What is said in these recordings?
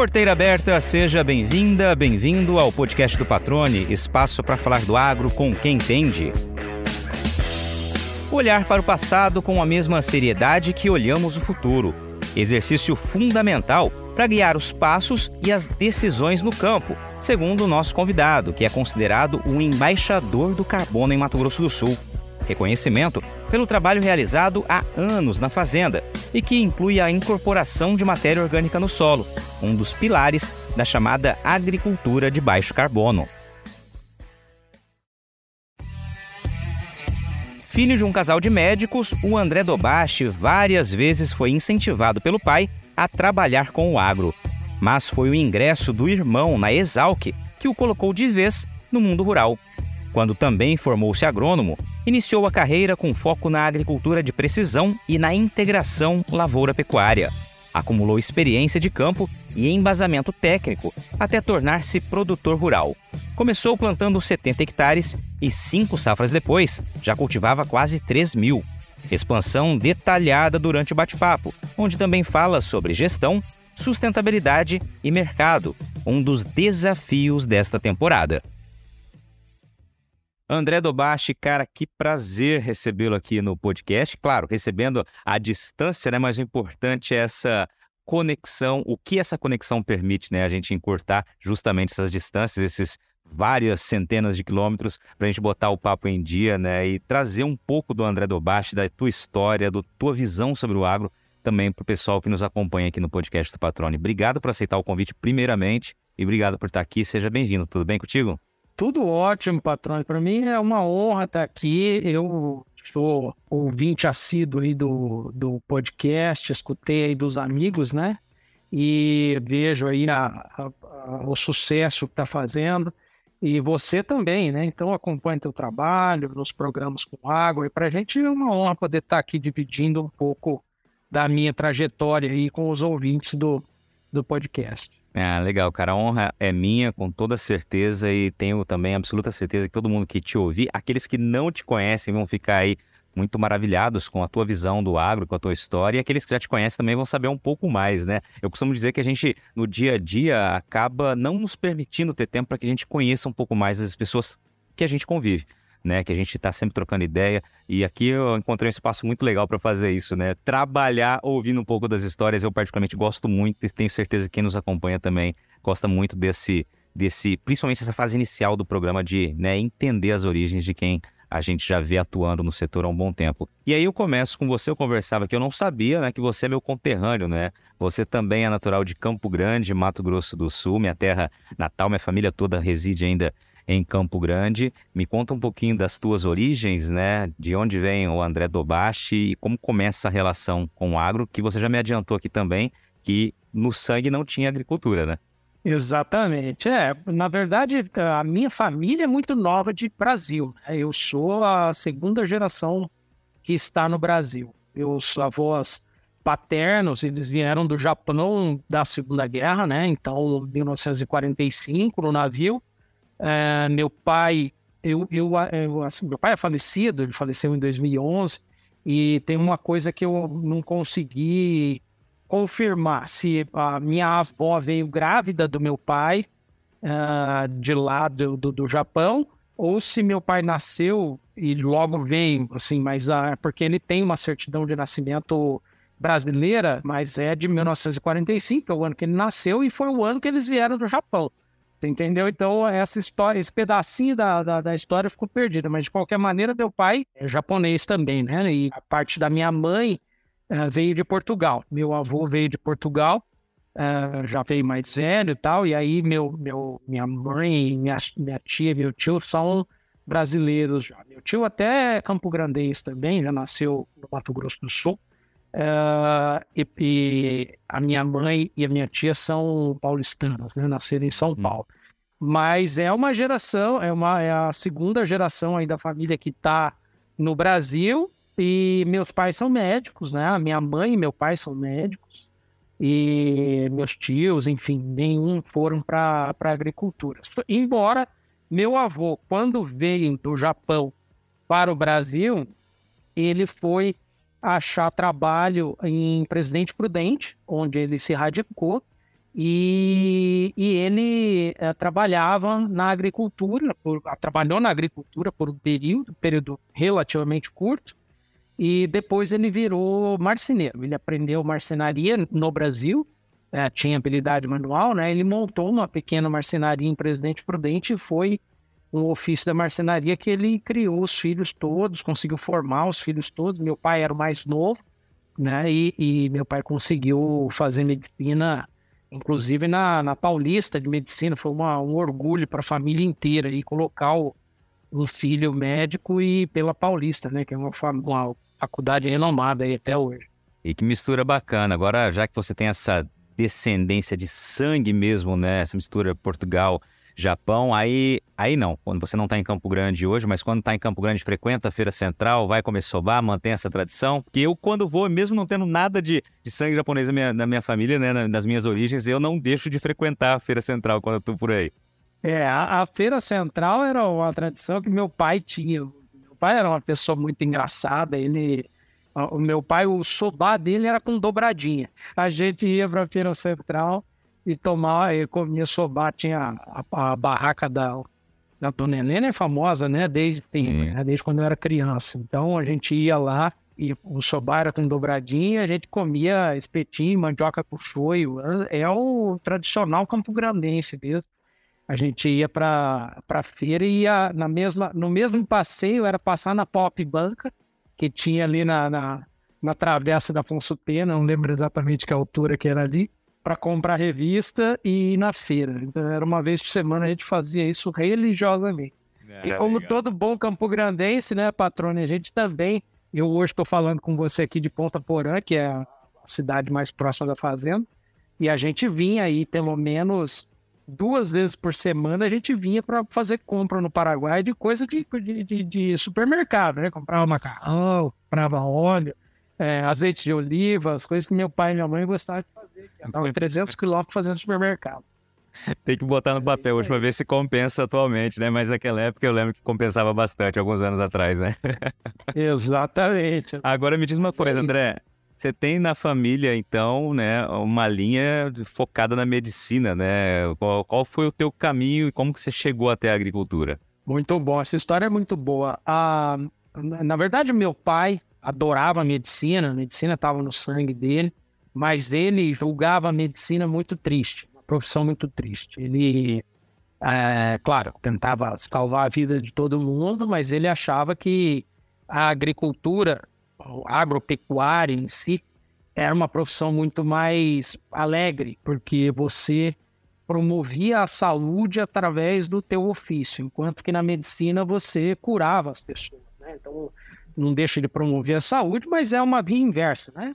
Porteira aberta, seja bem-vinda, bem-vindo ao podcast do Patrone, espaço para falar do agro com quem entende. Olhar para o passado com a mesma seriedade que olhamos o futuro. Exercício fundamental para guiar os passos e as decisões no campo, segundo o nosso convidado, que é considerado o embaixador do carbono em Mato Grosso do Sul. Reconhecimento pelo trabalho realizado há anos na fazenda e que inclui a incorporação de matéria orgânica no solo, um dos pilares da chamada agricultura de baixo carbono. Filho de um casal de médicos, o André Dobashi várias vezes foi incentivado pelo pai a trabalhar com o agro. Mas foi o ingresso do irmão na Exalc que o colocou de vez no mundo rural. Quando também formou-se agrônomo, iniciou a carreira com foco na agricultura de precisão e na integração lavoura-pecuária. Acumulou experiência de campo e embasamento técnico até tornar-se produtor rural. Começou plantando 70 hectares e cinco safras depois já cultivava quase 3 mil. Expansão detalhada durante o bate-papo, onde também fala sobre gestão, sustentabilidade e mercado, um dos desafios desta temporada. André Dobashi, cara, que prazer recebê-lo aqui no podcast. Claro, recebendo à distância, né? Mas o importante é essa conexão, o que essa conexão permite, né? A gente encurtar justamente essas distâncias, esses várias centenas de quilômetros, para a gente botar o papo em dia, né? E trazer um pouco do André Dobashi, da tua história, da tua visão sobre o agro, também para o pessoal que nos acompanha aqui no podcast do Patrone. Obrigado por aceitar o convite, primeiramente, e obrigado por estar aqui. Seja bem-vindo. Tudo bem contigo? Tudo ótimo, patrão. Para mim é uma honra estar aqui. Eu sou ouvinte assíduo aí do, do podcast, escutei aí dos amigos, né? E vejo aí a, a, a, o sucesso que está fazendo. E você também, né? Então acompanhe teu trabalho nos programas com água. E para a gente é uma honra poder estar aqui dividindo um pouco da minha trajetória aí com os ouvintes do, do podcast. Ah, legal, cara. A honra é minha, com toda certeza, e tenho também absoluta certeza que todo mundo que te ouvir, aqueles que não te conhecem, vão ficar aí muito maravilhados com a tua visão do agro, com a tua história, e aqueles que já te conhecem também vão saber um pouco mais, né? Eu costumo dizer que a gente, no dia a dia, acaba não nos permitindo ter tempo para que a gente conheça um pouco mais as pessoas que a gente convive né? Que a gente está sempre trocando ideia. E aqui eu encontrei um espaço muito legal para fazer isso, né? Trabalhar ouvindo um pouco das histórias. Eu particularmente gosto muito e tenho certeza que quem nos acompanha também gosta muito desse, desse, principalmente essa fase inicial do programa de, né, entender as origens de quem a gente já vê atuando no setor há um bom tempo. E aí eu começo com você, eu conversava que eu não sabia, né, que você é meu conterrâneo, né? Você também é natural de Campo Grande, Mato Grosso do Sul, minha terra natal, minha família toda reside ainda em Campo Grande. Me conta um pouquinho das tuas origens, né? De onde vem o André Dobashi e como começa a relação com o agro, que você já me adiantou aqui também, que no sangue não tinha agricultura, né? Exatamente. É, na verdade, a minha família é muito nova de Brasil. Né? Eu sou a segunda geração que está no Brasil. Meus avós paternos, eles vieram do Japão da Segunda Guerra, né? Então, 1945, no navio. É, meu pai, eu, eu, eu assim, meu pai é falecido, ele faleceu em 2011, e tem uma coisa que eu não consegui confirmar se a minha avó veio grávida do meu pai uh, de lá do, do, do, Japão ou se meu pai nasceu e logo veio, assim, mas uh, porque ele tem uma certidão de nascimento brasileira, mas é de 1945, é o ano que ele nasceu e foi o ano que eles vieram do Japão. Entendeu? Então, essa história, esse pedacinho da, da, da, história ficou perdida. Mas, de qualquer maneira, meu pai é japonês também, né? E a parte da minha mãe uh, veio de Portugal. Meu avô veio de Portugal, uh, já veio mais velho e tal. E aí, meu, meu, minha mãe, minha, minha tia, meu tio são brasileiros já. Meu tio até é Campo Grandense também, já nasceu no Mato Grosso do Sul. Uh, e, e, a minha mãe e a minha tia são paulistanas, né? nasceram em São hum. Paulo. Mas é uma geração, é, uma, é a segunda geração aí da família que está no Brasil. E meus pais são médicos, né? A minha mãe e meu pai são médicos. E meus tios, enfim, nenhum foram para a agricultura. Embora meu avô, quando veio do Japão para o Brasil, ele foi achar trabalho em Presidente Prudente, onde ele se radicou, E, e ele é, trabalhava na agricultura, por, trabalhou na agricultura por um período, período relativamente curto, e depois ele virou marceneiro. Ele aprendeu marcenaria no Brasil, é, tinha habilidade manual, né? Ele montou uma pequena marcenaria em Presidente Prudente e foi um ofício da marcenaria que ele criou os filhos todos, conseguiu formar os filhos todos. Meu pai era o mais novo, né? E, e meu pai conseguiu fazer medicina, inclusive na, na Paulista de Medicina. Foi uma, um orgulho para a família inteira e colocar o, o, filho médico e pela Paulista, né? Que é uma, uma faculdade renomada aí até hoje. E que mistura bacana. Agora, já que você tem essa descendência de sangue mesmo, né? Essa mistura Portugal Japão, aí, aí não. Quando você não está em Campo Grande hoje, mas quando está em Campo Grande, frequenta a Feira Central, vai comer soba, mantém essa tradição. Porque eu, quando vou, mesmo não tendo nada de, de sangue japonês na minha, na minha família, né, nas minhas origens, eu não deixo de frequentar a Feira Central quando eu estou por aí. É, a, a, Feira Central era uma tradição que meu pai tinha. Meu pai era uma pessoa muito engraçada, ele... O meu pai, o soba dele era com dobradinha. A gente ia para a Feira Central e tomar, e comia soba, tinha a, a, barraca da, da Dona Helena é famosa, né? Desde, né? desde quando eu era criança. Então a gente ia lá e o soba era com dobradinha, a gente comia espetinho, mandioca com choio. É o tradicional campo grandense mesmo. A gente ia para a feira e ia na mesma, no mesmo passeio era passar na Pop Banca, que tinha ali na, na, na travessa da Afonso Pena, não lembro exatamente que altura que era ali para comprar revista e ir na feira. Então, era uma vez por semana a gente fazia isso religiosamente. É, e como legal. todo bom campo grandense, né, patrone, a gente também. Eu hoje estou falando com você aqui de Ponta Porã, que é a cidade mais próxima da fazenda, e a gente vinha aí pelo menos duas vezes por semana a gente vinha para fazer compra no Paraguai de coisa de, de, de, de supermercado, né? Comprava macarrão, comprava óleo, é, azeite de oliva, as coisas que meu pai e minha mãe gostavam de Andavam 300 quilômetros fazendo supermercado. Tem que botar no papel hoje para ver se compensa atualmente, né? Mas naquela época eu lembro que compensava bastante, alguns anos atrás, né? Exatamente. Agora me diz uma coisa, André. Você tem na família, então, né, uma linha focada na medicina, né? Qual, qual, foi o teu caminho e como que você chegou até a agricultura? Muito bom, essa história é muito boa. Ah, na verdade, meu pai, adorava a medicina, a medicina estava no sangue dele, mas ele julgava a medicina muito triste, uma profissão muito triste. Ele, é, claro, tentava salvar a vida de todo mundo, mas ele achava que a agricultura, a agropecuária em si, era uma profissão muito mais alegre, porque você promovia a saúde através do teu ofício, enquanto que na medicina você curava as pessoas. Né? Então, não deixa de promover a saúde, mas é uma via inversa, né?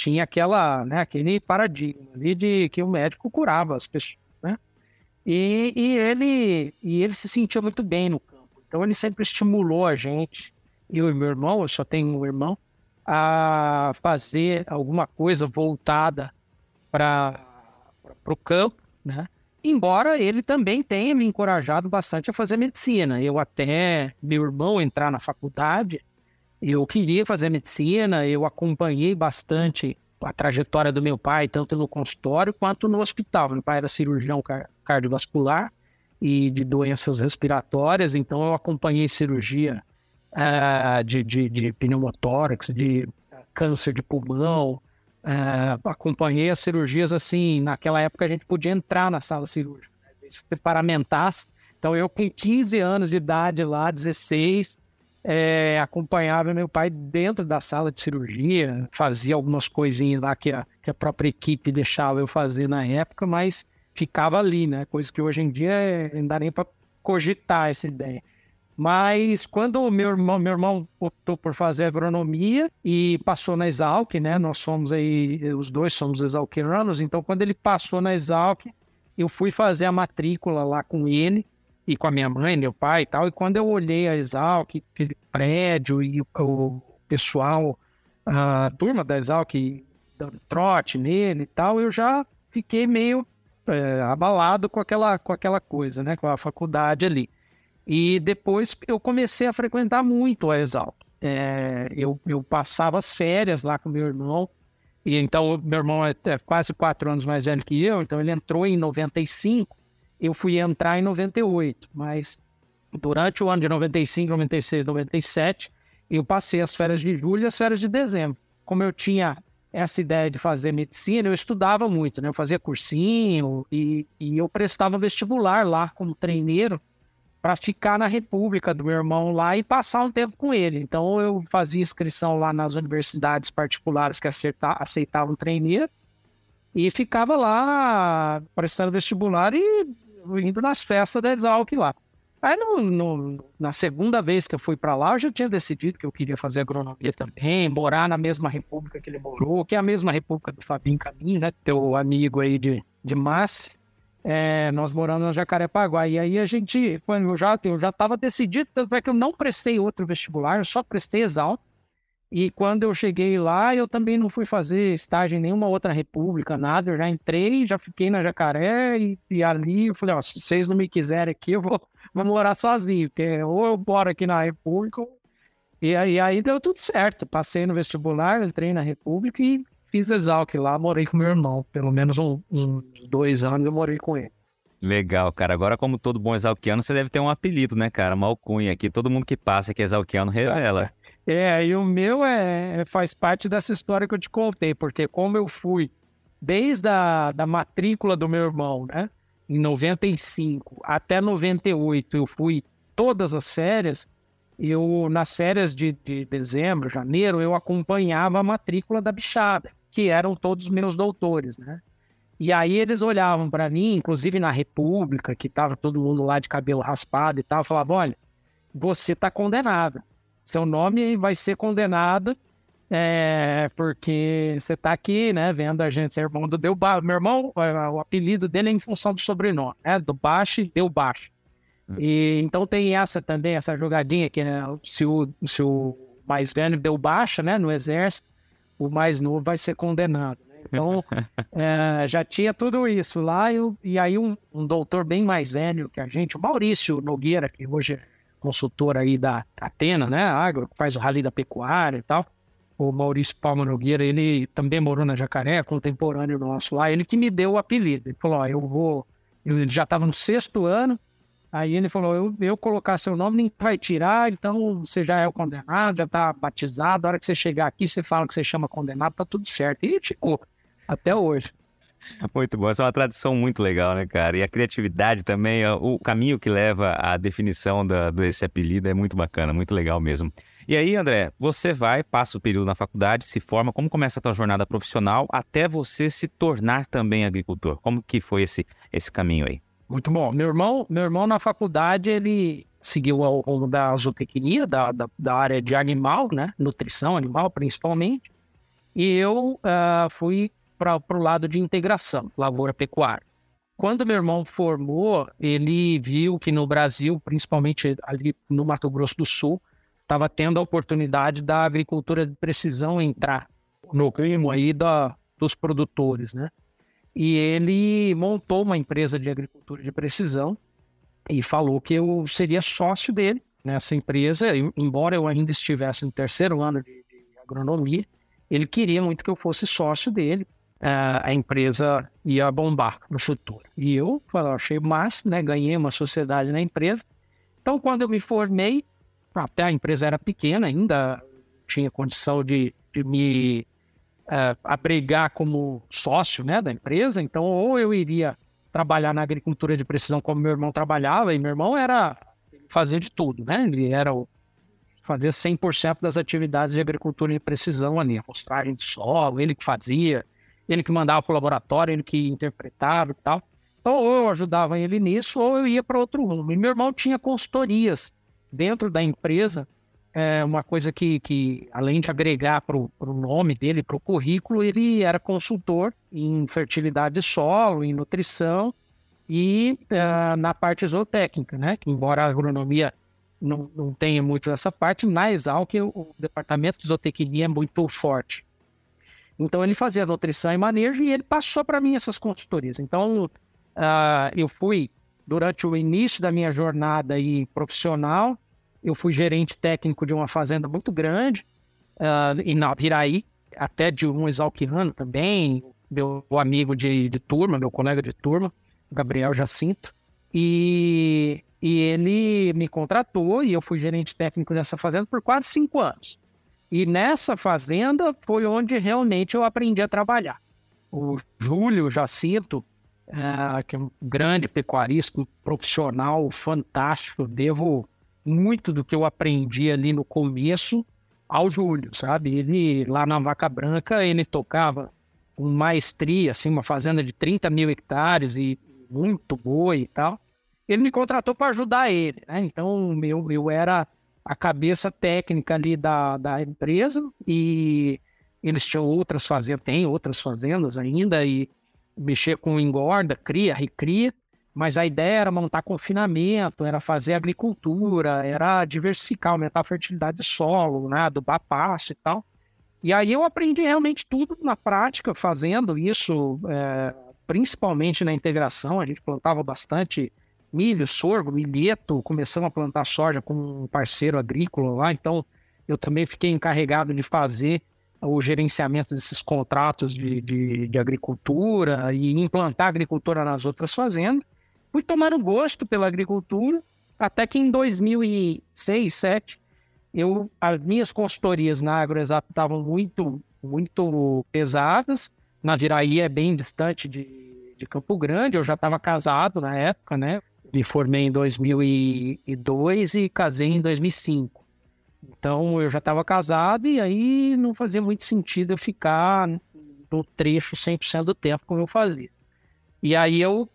Tinha aquela, né, aquele paradigma ali de que o médico curava as pessoas, né? E, e, ele, e ele se sentia muito bem no campo. Então ele sempre estimulou a gente, eu e meu irmão, eu só tenho um irmão, a fazer alguma coisa voltada para o campo, né? Embora ele também tenha me encorajado bastante a fazer medicina. Eu até, meu irmão entrar na faculdade, eu queria fazer medicina, eu acompanhei bastante a trajetória do meu pai, tanto no consultório quanto no hospital. Meu pai era cirurgião cardiovascular e de doenças respiratórias, então eu acompanhei cirurgia uh, de, de, de pneumotórax, de câncer de pulmão, uh, acompanhei as cirurgias assim, naquela época a gente podia entrar na sala cirúrgica, né? se paramentasse. Então eu com 15 anos de idade lá, 16, é, acompanhava meu pai dentro da sala de cirurgia, fazia algumas coisinhas lá que a, que a própria equipe deixava eu fazer na época, mas ficava ali, né? Coisa que hoje em dia é, não dá nem para cogitar essa ideia. Mas quando o meu irmão, meu irmão optou por fazer agronomia e passou na Exalc, né? Nós somos aí, os dois somos exalquiranos, então quando ele passou na Exalc, eu fui fazer a matrícula lá com ele e com a minha mãe, meu pai e tal. E quando eu olhei a Exalc, aquele prédio e o pessoal, a turma da Exalc dando trote nele e tal, eu já fiquei meio é, abalado com aquela, com aquela coisa, né? Com a faculdade ali. E depois eu comecei a frequentar muito a Exalc. É, eu, eu passava as férias lá com meu irmão E então, meu irmão é, é quase quatro anos mais velho que eu, então ele entrou em 95, eu fui entrar em 98, mas durante o ano de 95, 96, 97, eu passei as férias de julho e as férias de dezembro. Como eu tinha essa ideia de fazer medicina, eu estudava muito, né? Eu fazia cursinho e, e eu prestava vestibular lá como treineiro para ficar na República do meu irmão lá e passar um tempo com ele. Então eu fazia inscrição lá nas universidades particulares que aceita, aceitavam treineiro e ficava lá prestando vestibular e indo nas festas da Exalc lá. Aí no, no, na segunda vez que eu fui para lá, eu já tinha decidido que eu queria fazer agronomia também, morar na mesma república que ele morou, que é a mesma república do Fabinho Caminho, né? Teu amigo aí de, de Massa. É, nós moramos no Jacarepaguá. E aí a gente, eu já eu já estava decidido, tanto é que eu não prestei outro vestibular, eu só prestei exalto. E quando eu cheguei lá, eu também não fui fazer estágio em nenhuma outra república, nada. Eu já entrei, já fiquei na Jacaré e, e ali eu falei, ó, se vocês não me quiserem aqui, eu vou, vou morar sozinho, porque ou eu moro aqui na república, e aí, deu tudo certo. Passei no vestibular, entrei na república e fiz exalc lá, morei com meu irmão. Pelo menos uns um, dois anos eu morei com ele. Legal, cara. Agora, como todo bom exalquiano, você deve ter um apelido, né, cara? Uma alcunha aqui. Todo mundo que passa que é exalquiano revela. É, e o meu é, faz parte dessa história que eu te contei, porque como eu fui desde a da matrícula do meu irmão, né? Em 95 até 98, eu fui todas as férias. Eu, nas férias de, de dezembro, janeiro, eu acompanhava a matrícula da bichada, que eram todos meus doutores, né? E aí eles olhavam para mim, inclusive na República, que tava todo mundo lá de cabelo raspado e tal, falavam: olha, você tá condenado. Seu nome vai ser condenado é, porque você tá aqui, né, vendo a gente ser irmão do Deu Baixo. Meu irmão, o apelido dele é em função do sobrenome, né, do Baixo Deu Baixo. Hum. E, então tem essa também, essa jogadinha que né, se, o, se o mais velho deu baixa, né, no exército, o mais novo vai ser condenado. Então, é, já tinha tudo isso lá, eu, e aí um, um, doutor bem mais velho que a gente, o Maurício Nogueira, que hoje é consultor aí da Atena, né, agro, faz o rally da pecuária e tal, o Maurício Palma Nogueira, ele também morou na Jacaré, contemporâneo nosso lá, ele que me deu o apelido, ele falou, ó, eu vou, ele já estava no sexto ano, Aí ele falou: eu, eu colocar seu nome, ninguém vai tirar, então você já é o condenado, já está batizado. A hora que você chegar aqui, você fala que você chama condenado, tá tudo certo. E ficou até hoje. Muito bom, essa é uma tradição muito legal, né, cara? E a criatividade também, o caminho que leva à definição da, desse apelido é muito bacana, muito legal mesmo. E aí, André, você vai, passa o período na faculdade, se forma, como começa a tua jornada profissional até você se tornar também agricultor? Como que foi esse, esse caminho aí? Muito bom. Meu irmão, meu irmão na faculdade, ele seguiu o rumo da zootecnia, da, da, da, área de animal, né? Nutrição animal, principalmente. E eu uh, fui para o lado de integração, lavoura pecuária. Quando meu irmão formou, ele viu que no Brasil, principalmente ali no Mato Grosso do Sul, estava tendo a oportunidade da agricultura de precisão entrar no clima aí da, dos produtores, né? E ele montou uma empresa de agricultura de precisão e falou que eu seria sócio dele nessa empresa, embora eu ainda estivesse no terceiro ano de, de agronomia, ele queria muito que eu fosse sócio dele. Uh, a empresa ia bombar no futuro. E eu achei massa, né? Ganhei uma sociedade na empresa. Então, quando eu me formei, até a empresa era pequena, ainda tinha condição de, de me uh, abrigar como sócio né, da empresa, então ou eu iria trabalhar na agricultura de precisão como meu irmão trabalhava, e meu irmão era fazer de tudo, né? Ele era o fazia 100% das atividades de agricultura de precisão ali, amostragem de solo, ele que fazia, ele que mandava para o laboratório, ele que interpretava e tal. Então, ou eu ajudava ele nisso, ou eu ia para outro rumo. E meu irmão tinha consultorias dentro da empresa é uma coisa que, que além de agregar para o nome dele, para o currículo, ele era consultor em fertilidade de solo, em nutrição e uh, na parte zootécnica, né? Que embora a agronomia não, não tenha muito essa parte, na Exalc o departamento de zootecnia é muito forte. Então ele fazia nutrição e manejo e ele passou para mim essas consultorias. Então uh, eu fui durante o início da minha jornada aí profissional eu fui gerente técnico de uma fazenda muito grande uh, em Naviraí, até de um exalquiano também, meu amigo de, de turma, meu colega de turma, Gabriel Jacinto. E, e ele me contratou e eu fui gerente técnico dessa fazenda por quase cinco anos. E nessa fazenda foi onde realmente eu aprendi a trabalhar. O Júlio Jacinto, é, que é um grande pecuarista, profissional, fantástico, devo muito do que eu aprendi ali no começo ao Júlio, sabe? Ele, lá na Vaca Branca, ele tocava com maestria, assim, uma fazenda de 30 mil hectares e muito boa e tal. Ele me contratou para ajudar ele, né? Então, eu, eu era a cabeça técnica ali da, da empresa e eles tinham outras fazendas, tem outras fazendas ainda e mexer com engorda, cria, recria, mas a ideia era montar confinamento, era fazer agricultura, era diversificar, aumentar a fertilidade do solo, né, adubar pasto e tal. E aí eu aprendi realmente tudo na prática, fazendo isso, é, principalmente na integração, a gente plantava bastante milho, sorgo, milheto, começamos a plantar soja com um parceiro agrícola lá, então eu também fiquei encarregado de fazer o gerenciamento desses contratos de, de, de agricultura e implantar agricultura nas outras fazendas. Fui tomando gosto pela agricultura, até que em 2006, 2007, eu, as minhas consultorias na AgroExato estavam muito, muito pesadas. Na Viraí é bem distante de, de Campo Grande, eu já estava casado na época, né? Me formei em 2002 e casei em 2005. Então eu já estava casado e aí não fazia muito sentido eu ficar no trecho 100% do tempo como eu fazia. E aí eu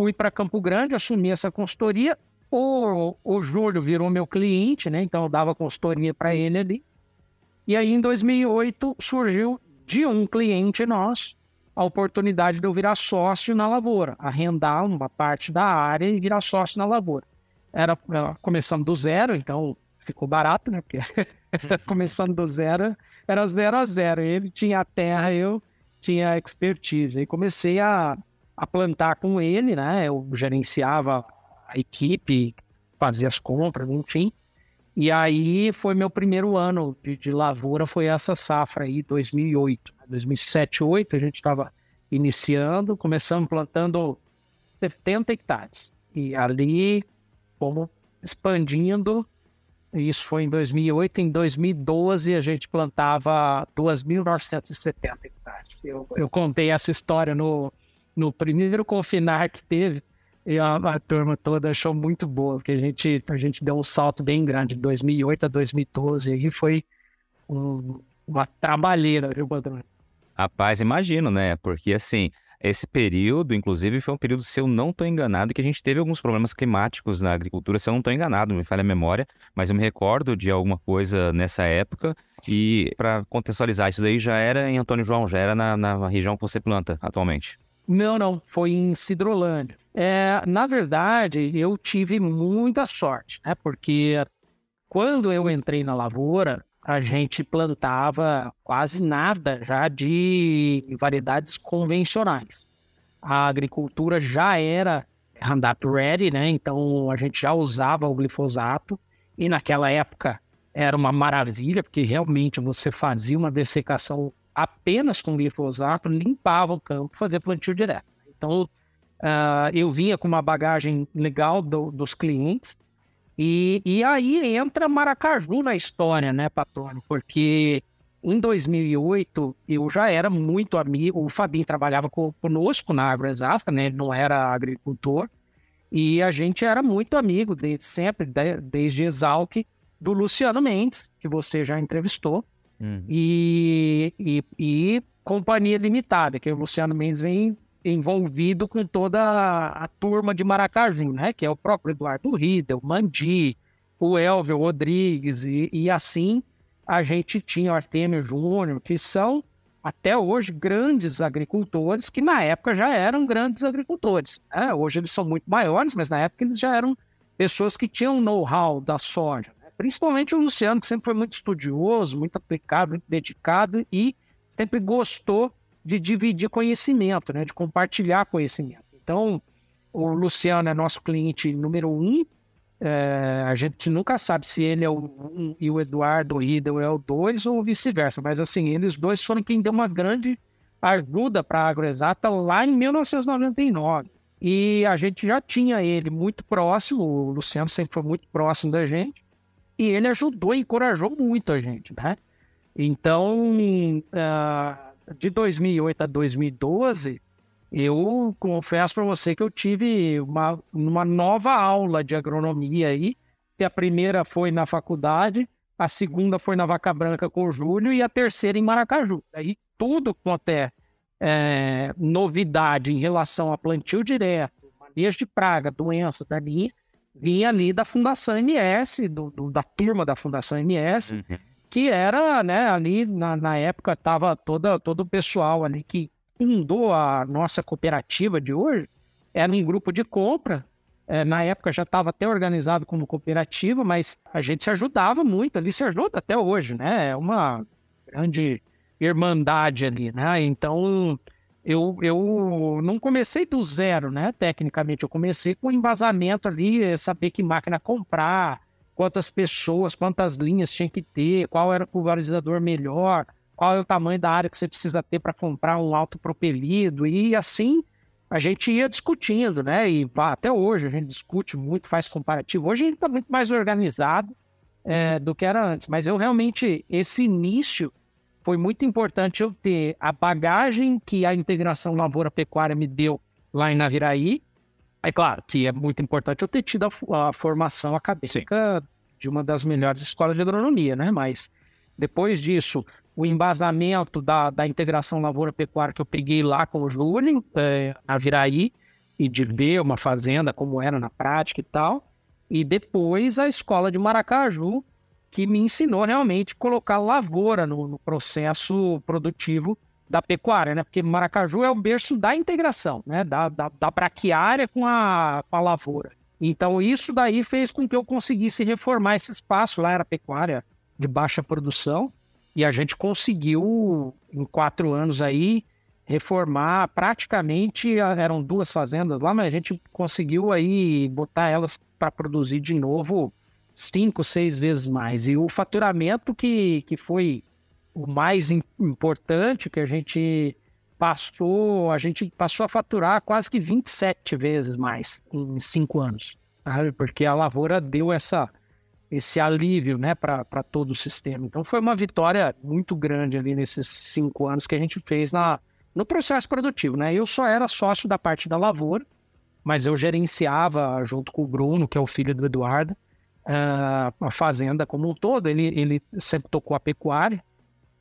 fui para Campo Grande, assumi essa consultoria. O, o Júlio virou meu cliente, né? Então eu dava consultoria para ele ali. E aí em 2008 surgiu de um cliente nosso a oportunidade de eu virar sócio na lavoura, arrendar uma parte da área e virar sócio na lavoura. Era, era começando do zero, então ficou barato, né? Porque começando do zero, era zero a zero. Ele tinha a terra, eu tinha expertise. E comecei a, a plantar com ele, né? Eu gerenciava a equipe, fazia as compras, enfim. E aí foi meu primeiro ano de, de lavoura, foi essa safra aí, 2008. 2007, 2008, a gente estava iniciando, começamos plantando 70 hectares. E ali fomos expandindo isso foi em 2008. Em 2012, a gente plantava 2.970 hectares. Eu, eu contei essa história no, no primeiro confinar que teve. E a, a, turma toda achou muito boa, porque a gente, a gente deu um salto bem grande de 2008 a 2012. E foi um, uma trabalheira, viu, Padrão? Rapaz, imagino, né? Porque assim, esse período, inclusive, foi um período, se eu não estou enganado, que a gente teve alguns problemas climáticos na agricultura, se eu não estou enganado, me falha a memória, mas eu me recordo de alguma coisa nessa época. E para contextualizar, isso daí já era em Antônio João, já era na, na região que você planta atualmente? Não, não, foi em Cidrolândia. É, na verdade, eu tive muita sorte, né? Porque quando eu entrei na lavoura, a gente plantava quase nada já de variedades convencionais. A agricultura já era Roundup Ready, né? Então a gente já usava o glifosato e naquela época era uma maravilha, porque realmente você fazia uma dessecação apenas com glifosato, limpava o campo, fazia plantio direto. Então uh, eu vinha com uma bagagem legal do, dos clientes e, e aí entra Maracaju na história, né, Patrônio? Porque em 2008 eu já era muito amigo, o Fabinho trabalhava conosco na AgroExafa, né, ele não era agricultor, e a gente era muito amigo desde sempre, desde Exalc, do Luciano Mendes, que você já entrevistou, uhum. e, e, e Companhia Limitada, que o Luciano Mendes vem envolvido com toda a, a, turma de Maracaju, né? Que é o próprio Eduardo Riedel, o Mandi, o Elvio Rodrigues, e, e assim a gente tinha o Artemio Júnior, que são até hoje grandes agricultores, que na época já eram grandes agricultores. Né? Hoje eles são muito maiores, mas na época eles já eram pessoas que tinham know-how da soja. Principalmente o Luciano, que sempre foi muito estudioso, muito aplicado, muito dedicado e sempre gostou de dividir conhecimento, né? de compartilhar conhecimento. Então, o Luciano é nosso cliente número um é, a gente nunca sabe se ele é o 1 e o Eduardo Riedel é o 2 ou vice-versa, mas assim, eles dois foram quem deu uma grande ajuda para a Agroexata lá em 1999. E a gente já tinha ele muito próximo, o Luciano sempre foi muito próximo da gente, e ele ajudou e encorajou muito a gente, né? Então, uh, de 2008 a 2012, eu confesso para você que eu tive uma, uma nova aula de agronomia aí, que a primeira foi na faculdade, a segunda foi na Vaca Branca com o Júlio e a terceira em Maracaju. Aí tudo quanto é, é novidade em relação a plantio direto, manejo de praga, doença dali, vinha ali da Fundação MS, do, do, da turma da Fundação MS, uhum. que era, né, ali na, na época estava toda, todo o pessoal ali que fundou a nossa cooperativa de hoje era um grupo de compra. É, na época já estava até organizado como cooperativa, mas a gente se ajudava muito ali, se ajuda até hoje, né? É uma grande irmandade ali, né? Então eu, eu não comecei do zero, né? Tecnicamente, eu comecei com embasamento ali, é, saber que máquina comprar, quantas pessoas, quantas linhas tinha que ter, qual era o pulverizador melhor, qual é o tamanho da área que você precisa ter para comprar um autopropelido, e assim a gente ia discutindo, né? E pá, até hoje a gente discute muito, faz comparativo. Hoje a gente está muito mais organizado é, do que era antes, mas eu realmente, esse início foi muito importante eu ter a bagagem que a integração lavoura-pecuária me deu lá em Naviraí. É claro que é muito importante eu ter tido a, a formação acadêmica de uma das melhores escolas de agronomia, né? Mas depois disso, o embasamento da, da integração lavoura-pecuária que eu peguei lá com o Júlio, é, na Viraí, e de ver uma fazenda como era na prática e tal. E depois a escola de Maracaju, que me ensinou realmente colocar lavoura no, no processo produtivo da pecuária, né? Porque Maracaju é o berço da integração, né? Da, da, da braquiária com a, com a lavoura. Então, isso daí fez com que eu conseguisse reformar esse espaço. Lá era pecuária de baixa produção. E a gente conseguiu, em quatro anos aí, reformar praticamente, eram duas fazendas lá, mas a gente conseguiu aí botar elas para produzir de novo cinco, seis vezes mais. E o faturamento que, que foi o mais importante que a gente passou, a gente passou a faturar quase que 27 vezes mais em cinco anos, sabe? Porque a lavoura deu essa esse alívio né, para todo o sistema. Então foi uma vitória muito grande ali nesses cinco anos que a gente fez na, no processo produtivo. Né? Eu só era sócio da parte da lavoura, mas eu gerenciava junto com o Bruno, que é o filho do Eduardo, a fazenda como um todo. Ele, ele sempre tocou a pecuária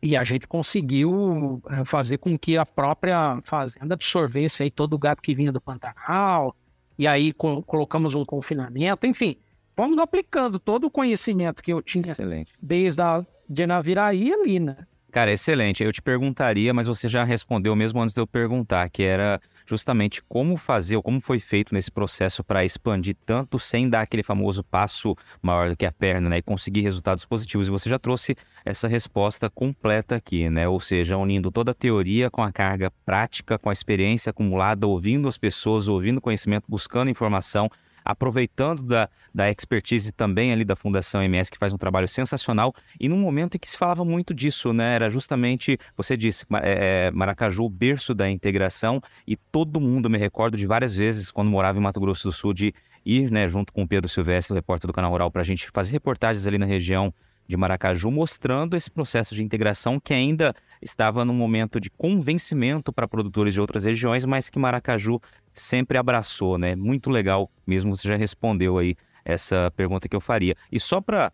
e a gente conseguiu eh, fazer com que a própria fazenda absorvesse aí todo o gado que vinha do Pantanal, e aí co colocamos um confinamento, enfim Vamos aplicando todo o conhecimento que eu tinha Excelente. desde a de Naviraí ali, né? Cara, excelente. Eu te perguntaria, mas você já respondeu mesmo antes de eu perguntar, que era justamente como fazer, ou como foi feito nesse processo para expandir tanto sem dar aquele famoso passo maior do que a perna, né? E conseguir resultados positivos. E você já trouxe essa resposta completa aqui, né? Ou seja, unindo toda a teoria com a carga prática, com a experiência acumulada, ouvindo as pessoas, ouvindo conhecimento, buscando informação aproveitando da, da expertise também ali da Fundação MS, que faz um trabalho sensacional, e num momento em que se falava muito disso, né? Era justamente, você disse, é, é, Maracaju, o berço da integração, e todo mundo, me recordo de várias vezes, quando morava em Mato Grosso do Sul, de ir, né, junto com o Pedro Silvestre, repórter do Canal Rural, para a gente fazer reportagens ali na região de Maracaju, mostrando esse processo de integração que ainda estava num momento de convencimento para produtores de outras regiões, mas que Maracaju sempre abraçou, né? Muito legal mesmo, você já respondeu aí essa pergunta que eu faria. E só para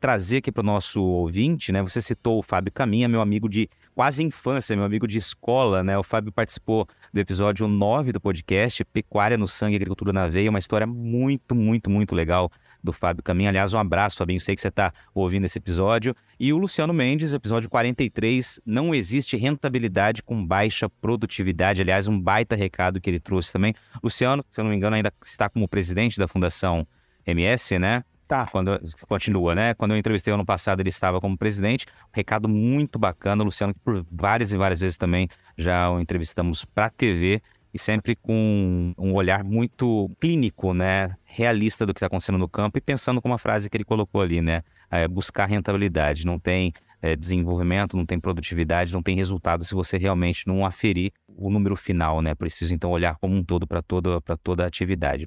trazer aqui para o nosso ouvinte, né? Você citou o Fábio Caminha, meu amigo de quase infância, meu amigo de escola, né? O Fábio participou do episódio 9 do podcast, Pecuária no Sangue, Agricultura na Veia, uma história muito, muito, muito legal do Fábio Caminha. Aliás, um abraço, Fabinho, sei que você está ouvindo esse episódio. E o Luciano Mendes, episódio 43, não existe rentabilidade com baixa produtividade. Aliás, um baita recado que ele trouxe também. Luciano, se eu não me engano, ainda está como presidente da Fundação MS, né? Tá. Quando, continua, né? Quando eu entrevistei ano passado, ele estava como presidente. Um recado muito bacana. Luciano, que por várias e várias vezes também já o entrevistamos para TV. e sempre com um olhar muito clínico, né? Realista do que está acontecendo no campo e pensando com uma frase que ele colocou ali, né? É buscar rentabilidade. Não tem é, desenvolvimento, não tem produtividade, não tem resultado se você realmente não aferir o número final, né? Preciso então olhar como um todo para toda, toda a atividade.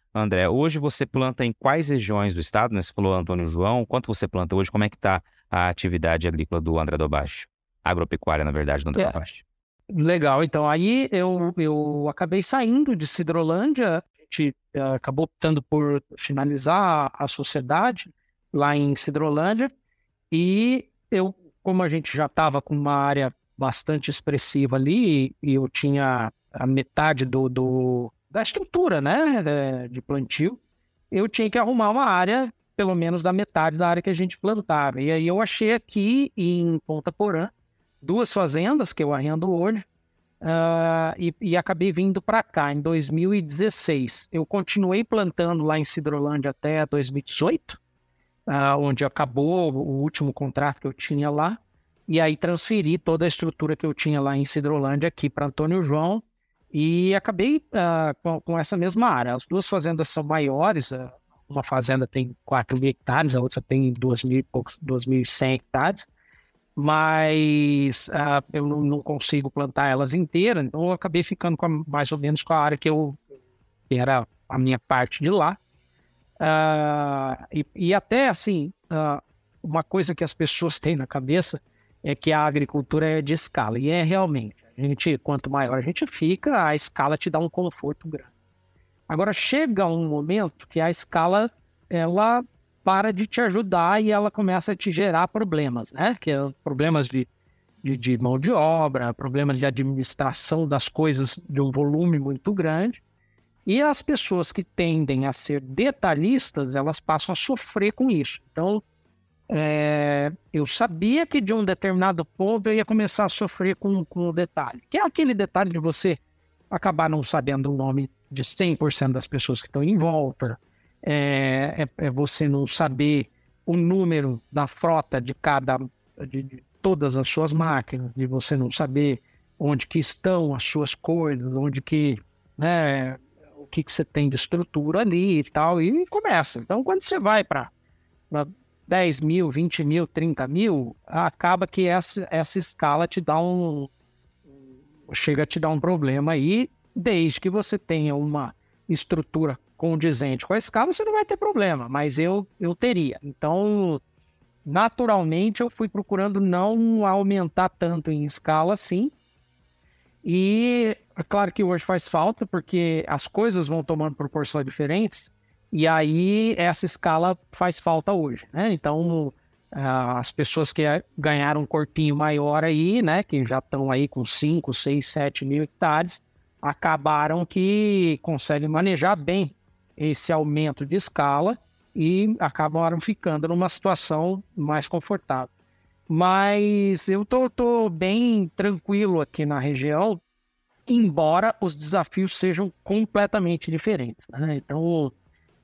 André, hoje você planta em quais regiões do estado? Né? Você falou Antônio João, quanto você planta hoje? Como é que está a atividade agrícola do André Dobache? Agropecuária, na verdade, do André é. Dobache. Legal, então aí eu, eu acabei saindo de Cidrolândia, a gente uh, acabou optando por finalizar a sociedade, lá em Cidrolândia. E eu, como a gente já estava com uma área bastante expressiva ali, e eu tinha a metade do, do da estrutura, né, de plantio, eu tinha que arrumar uma área, pelo menos da metade da área que a gente plantava. E aí eu achei aqui em Ponta Porã duas fazendas que eu arrendo hoje, uh, e, e, acabei vindo para cá em 2016. Eu continuei plantando lá em Cidrolândia até 2018, uh, onde acabou o último contrato que eu tinha lá, e aí transferi toda a estrutura que eu tinha lá em Cidrolândia aqui para Antônio João, e acabei uh, com, com, essa mesma área. As duas fazendas são maiores, uh, uma fazenda tem 4 mil hectares, a outra tem 2.100 hectares, mas uh, eu não, consigo plantar elas inteiras, então eu acabei ficando a, mais ou menos com a área que eu que era a minha parte de lá. Uh, e, e, até assim, uh, uma coisa que as pessoas têm na cabeça é que a agricultura é de escala, e é realmente. A gente, quanto maior a gente fica, a escala te dá um conforto grande. Agora chega um momento que a escala ela para de te ajudar e ela começa a te gerar problemas, né? Que é problemas de, de, de mão de obra, problemas de administração das coisas de um volume muito grande. E as pessoas que tendem a ser detalhistas, elas passam a sofrer com isso. Então, é, eu sabia que de um determinado ponto eu ia começar a sofrer com, com o detalhe. Que é aquele detalhe de você acabar não sabendo o nome de 100% das pessoas que estão em volta. É, é, é, você não saber o número da frota de cada... De, de todas as suas máquinas, de você não saber onde que estão as suas coisas, onde que... Né, que, que você tem de estrutura ali e tal, e começa. Então, quando você vai para 10 mil, 20 mil, 30 mil, acaba que essa, essa escala te dá um. chega a te dar um problema aí, desde que você tenha uma estrutura condizente com a escala, você não vai ter problema, mas eu, eu teria. Então, naturalmente, eu fui procurando não aumentar tanto em escala assim, e é claro que hoje faz falta, porque as coisas vão tomando proporções diferentes, e aí essa escala faz falta hoje, né? Então, as pessoas que ganharam um corpinho maior aí, né, que já estão aí com 5, 6, 7 mil hectares, acabaram que conseguem manejar bem esse aumento de escala e acabaram ficando numa situação mais confortável. Mas eu tô, tô bem tranquilo aqui na região embora os desafios sejam completamente diferentes. Né? Então,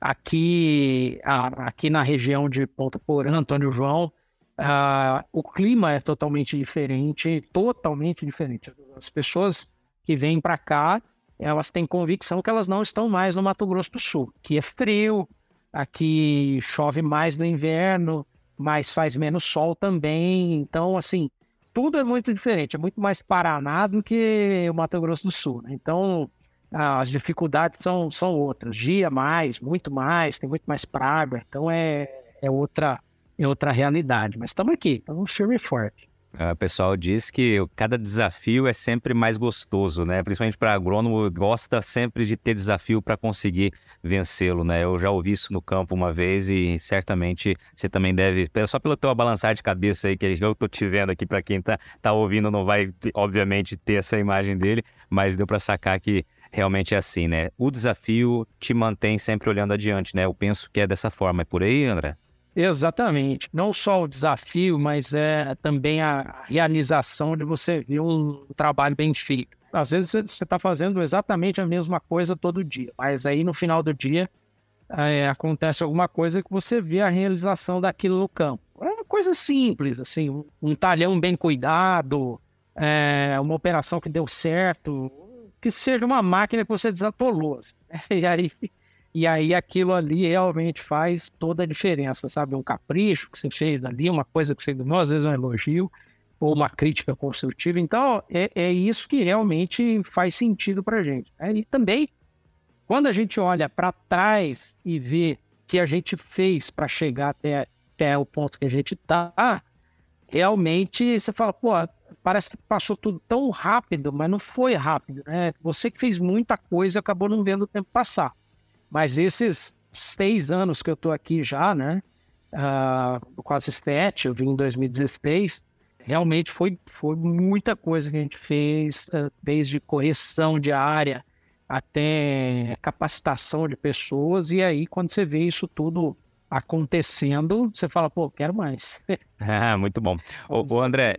aqui, aqui na região de Ponta Porã, Antônio João, Uh, o clima é totalmente diferente, totalmente diferente. As pessoas que vêm para cá, elas têm convicção que elas não estão mais no Mato Grosso do Sul, que é frio, aqui chove mais no inverno, mas faz menos sol também. Então, assim, tudo é muito diferente, é muito mais Paraná do que o Mato Grosso do Sul. Né? Então, as dificuldades são, são outras. Dia mais, muito mais, tem muito mais praga. Então, é, é outra em outra realidade. Mas estamos aqui, estamos firme e forte. É, o pessoal diz que cada desafio é sempre mais gostoso, né? Principalmente para agrônomo, gosta sempre de ter desafio para conseguir vencê-lo, né? Eu já ouvi isso no campo uma vez e certamente você também deve, só pelo teu balançar de cabeça aí que eu tô te vendo aqui para quem tá, tá ouvindo não vai obviamente ter essa imagem dele, mas deu para sacar que realmente é assim, né? O desafio te mantém sempre olhando adiante, né? Eu penso que é dessa forma. É por aí, André? Exatamente. Não só o desafio, mas é também a realização de você ver um trabalho bem feito. Às vezes você está fazendo exatamente a mesma coisa todo dia, mas aí no final do dia é, acontece alguma coisa que você vê a realização daquilo no campo. É uma coisa simples, assim, um, talhão bem cuidado, é, uma operação que deu certo, que seja uma máquina que você desatolou. Assim, né? E aí e aí aquilo ali realmente faz toda a diferença, sabe? Um capricho que você fez ali, uma coisa que você ganhou, às vezes um elogio ou uma crítica construtiva. Então, é, é isso que realmente faz sentido para a gente. Né? E também, quando a gente olha para trás e vê o que a gente fez para chegar até, até o ponto que a gente está, realmente você fala, pô, parece que passou tudo tão rápido, mas não foi rápido, né? Você que fez muita coisa acabou não vendo o tempo passar. Mas esses seis anos que eu estou aqui já, né? Uh, quase sete, eu vim em 2016. Realmente foi, foi muita coisa que a gente fez, uh, desde correção de área até capacitação de pessoas. E aí, quando você vê isso tudo acontecendo, você fala, pô, quero mais. ah, muito bom. O André,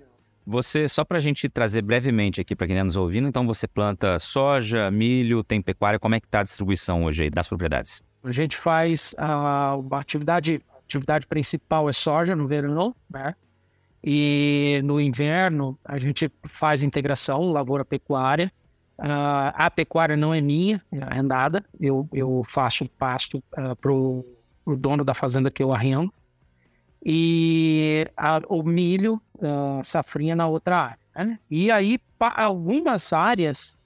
você, só para a gente trazer brevemente aqui para quem está nos ouvindo, então você planta soja, milho, tem pecuária, como é que está a distribuição hoje aí das propriedades? A gente faz a, a atividade, atividade principal é soja no verão, né? E no inverno a gente faz integração lavoura-pecuária. Uh, a pecuária não é minha, é arrendada. Eu, eu faço pasto uh, para o dono da fazenda que eu arrendo e a, o milho, a safrinha na outra área. Né? E aí, para algumas áreas,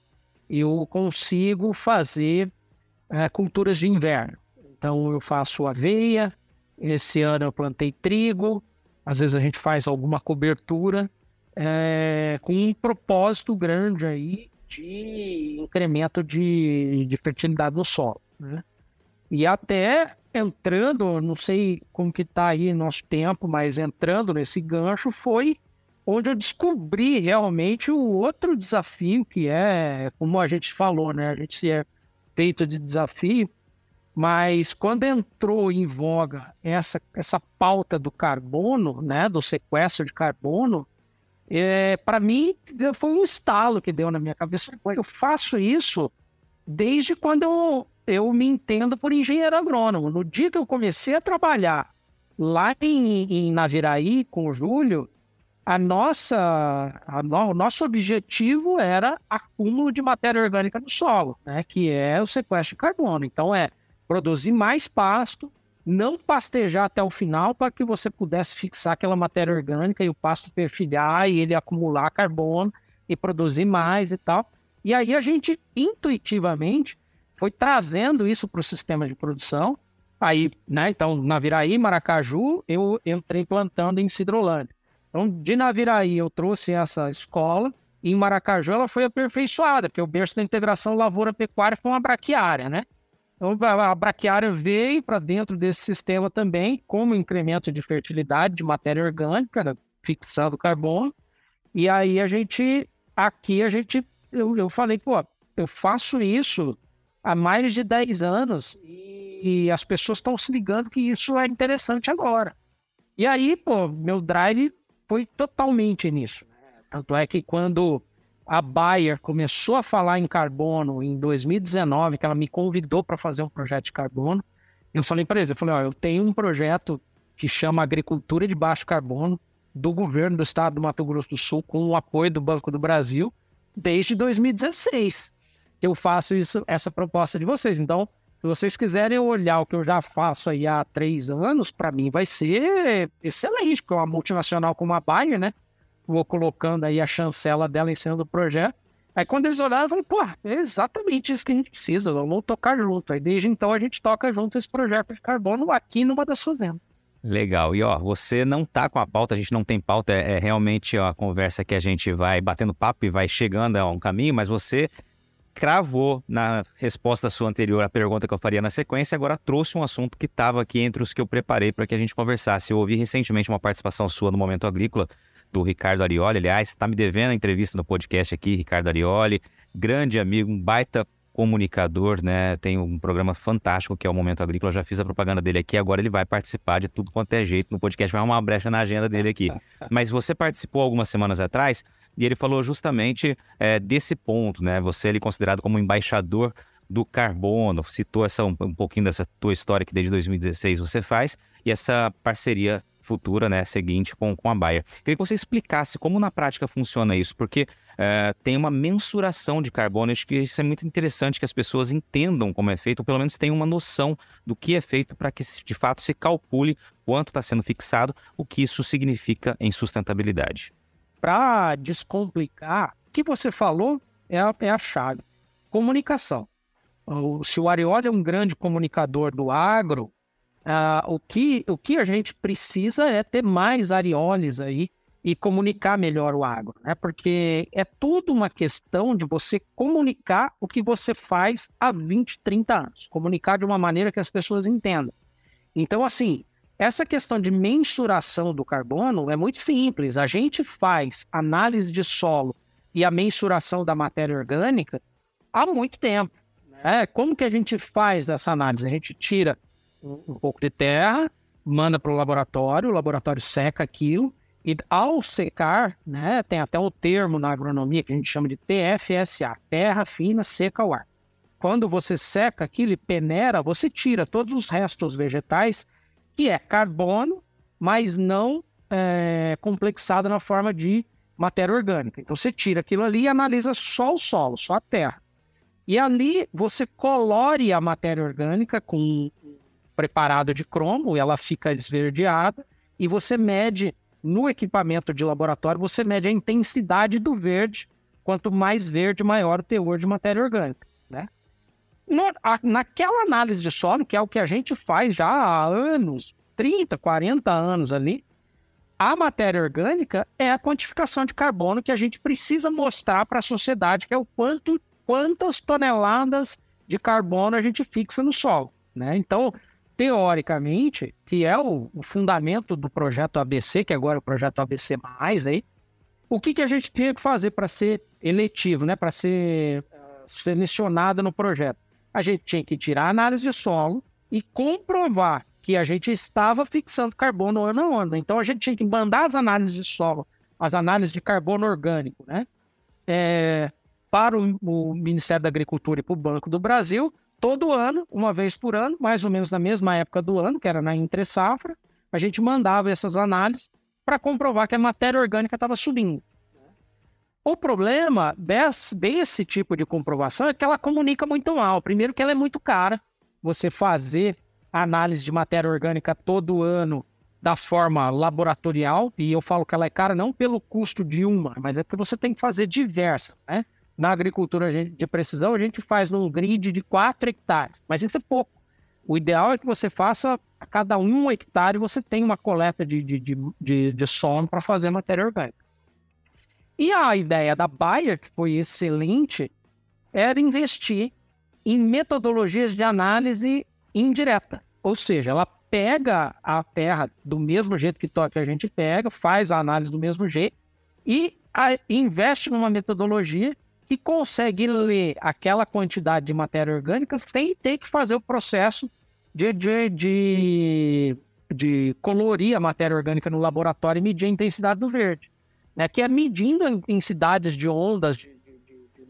eu consigo fazer é, culturas de inverno. Então, eu faço aveia, esse ano eu plantei trigo, às vezes a gente faz alguma cobertura é, com um propósito grande aí de incremento de, de fertilidade no solo. Né? E até entrando, não sei como que tá aí nosso tempo, mas entrando nesse gancho foi onde eu descobri realmente o outro desafio que é, como a gente falou, né? A gente se é feito de desafio, mas quando entrou em voga essa, essa pauta do carbono, né, do sequestro de carbono, é, para mim foi um estalo que deu na minha cabeça. Eu faço isso desde quando eu eu me entendo por engenheiro agrônomo. No dia que eu comecei a trabalhar lá em, em Naviraí com o Júlio, a nossa, a no, o nosso objetivo era acúmulo de matéria orgânica no solo, né, que é o sequestro de carbono. Então é produzir mais pasto, não pastejar até o final para que você pudesse fixar aquela matéria orgânica e o pasto perfilhar e ele acumular carbono e produzir mais e tal. E aí a gente intuitivamente foi trazendo isso para o sistema de produção. Aí, né, então, Naviraí, Maracaju, eu entrei plantando em Cidrolândia. Então, de Naviraí, eu trouxe essa escola, e em Maracaju ela foi aperfeiçoada, porque o berço da integração lavoura-pecuária foi uma braquiária, né? Então, a braquiária veio para dentro desse sistema também, como incremento de fertilidade, de matéria orgânica, né, fixando carbono. E aí a gente, aqui a gente, eu, eu falei, pô, eu faço isso há mais de 10 anos e, as pessoas estão se ligando que isso é interessante agora. E aí, pô, meu drive foi totalmente nisso. Tanto é que quando a Bayer começou a falar em carbono em 2019, que ela me convidou para fazer um projeto de carbono, eu falei para eles, eu falei, ó, eu tenho um projeto que chama Agricultura de Baixo Carbono, do governo do estado do Mato Grosso do Sul, com o apoio do Banco do Brasil, desde 2016. Eu faço isso, essa proposta de vocês. Então, se vocês quiserem olhar o que eu já faço aí há três anos, para mim vai ser excelente, porque é uma multinacional como a Bayer, né? Vou colocando aí a chancela dela em cima do projeto. Aí quando eles olharam, falei, pô, é exatamente isso que a gente precisa, vamos tocar junto. Aí desde então a gente toca junto esse projeto de carbono aqui numa das fazendas. Legal. E ó, você não tá com a pauta, a gente não tem pauta, é, é realmente a conversa que a gente vai batendo papo e vai chegando a um caminho, mas você cravou na resposta sua anterior à pergunta que eu faria na sequência, agora trouxe um assunto que estava aqui entre os que eu preparei para que a gente conversasse. Eu ouvi recentemente uma participação sua no Momento Agrícola, do Ricardo Arioli. Aliás, está me devendo a entrevista no podcast aqui, Ricardo Arioli, grande amigo, um baita comunicador, né? Tem um programa fantástico que é o Momento Agrícola. Eu já fiz a propaganda dele aqui, agora ele vai participar de tudo quanto é jeito no podcast. Vai uma brecha na agenda dele aqui. Mas você participou algumas semanas atrás e ele falou justamente é, desse ponto, né? Você ele é considerado como embaixador do carbono, citou essa, um, um pouquinho dessa tua história que desde 2016 você faz e essa parceria futura, né, seguinte com, com a Bayer. Queria que você explicasse como na prática funciona isso, porque é, tem uma mensuração de carbono, acho que isso é muito interessante que as pessoas entendam como é feito, ou pelo menos tenham uma noção do que é feito para que de fato se calcule quanto está sendo fixado, o que isso significa em sustentabilidade. Para descomplicar, o que você falou é a, é a chave. Comunicação. Se o Arioli é um grande comunicador do agro, Uh, o, que, o que a gente precisa é ter mais areoles aí e comunicar melhor o agro, né? Porque é tudo uma questão de você comunicar o que você faz há 20, 30 anos. Comunicar de uma maneira que as pessoas entendam. Então, assim, essa questão de mensuração do carbono é muito simples. A gente faz análise de solo e a mensuração da matéria orgânica há muito tempo. Né? Como que a gente faz essa análise? A gente tira um pouco de terra, manda para o laboratório, o laboratório seca aquilo, e ao secar, né, tem até o um termo na agronomia que a gente chama de TFSA, terra fina seca ao ar. Quando você seca aquilo e peneira, você tira todos os restos vegetais, que é carbono, mas não é, complexado na forma de matéria orgânica. Então você tira aquilo ali e analisa só o solo, só a terra. E ali você colore a matéria orgânica com preparado de cromo, ela fica esverdeada, e você mede no equipamento de laboratório, você mede a intensidade do verde. Quanto mais verde, maior o teor de matéria orgânica. No, a, naquela análise de solo, que é o que a gente faz já há anos, 30, 40 anos ali, a matéria orgânica é a quantificação de carbono que a gente precisa mostrar para a sociedade, que é o quanto, quantas toneladas de carbono a gente fixa no solo. Né? Então, teoricamente, que é o, o, fundamento do projeto ABC, que agora é o projeto ABC+, aí, o que, que a gente tinha que fazer para ser eletivo, né, para ser uh, selecionado no projeto? A gente tinha que tirar a análise de solo e comprovar que a gente estava fixando carbono ano a ano. Então, a gente tinha que mandar as análises de solo, as análises de carbono orgânico, né, é, para o, o Ministério da Agricultura e para o Banco do Brasil, todo ano, uma vez por ano, mais ou menos na mesma época do ano, que era na entre safra, a gente mandava essas análises para comprovar que a matéria orgânica estava subindo. O problema desse, desse tipo de comprovação é que ela comunica muito mal. Primeiro que ela é muito cara. Você fazer análise de matéria orgânica todo ano da forma laboratorial, e eu falo que ela é cara não pelo custo de uma, mas é porque você tem que fazer diversas, né? Na agricultura de precisão, a gente faz num grid de 4 hectares, mas isso é pouco. O ideal é que você faça a cada um hectare você tem uma coleta de, de, de, de, de para fazer matéria orgânica. E a ideia da Bayer, que foi excelente, era investir em metodologias de análise indireta. Ou seja, ela pega a terra do mesmo jeito que a gente pega, faz a análise do mesmo jeito e investe numa metodologia que consegue ler aquela quantidade de matéria orgânica sem ter que fazer o processo de, de, de, de colorir a matéria orgânica no laboratório e medir a intensidade do verde. Né? Que é medindo intensidades de ondas de,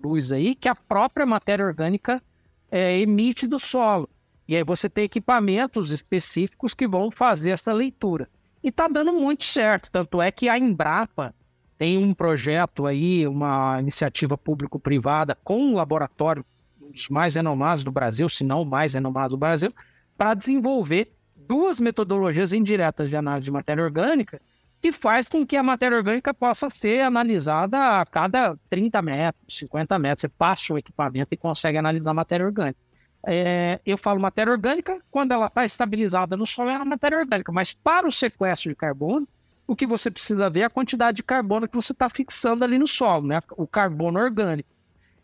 luz aí que a própria matéria orgânica é, emite do solo. E aí você tem equipamentos específicos que vão fazer essa leitura. E está dando muito certo, tanto é que a Embrapa tem um projeto aí, uma iniciativa público-privada com um laboratório, um dos mais renomados do Brasil, se não o mais renomado do Brasil, para desenvolver duas metodologias indiretas de análise de matéria orgânica que faz com que a matéria orgânica possa ser analisada a cada 30 metros, 50 metros. Você passa o equipamento e consegue analisar a matéria orgânica. É, eu falo matéria orgânica, quando ela está estabilizada no solo, é a matéria orgânica, mas para o sequestro de carbono, o que você precisa ver é a quantidade de carbono que você está fixando ali no solo, né? o carbono orgânico.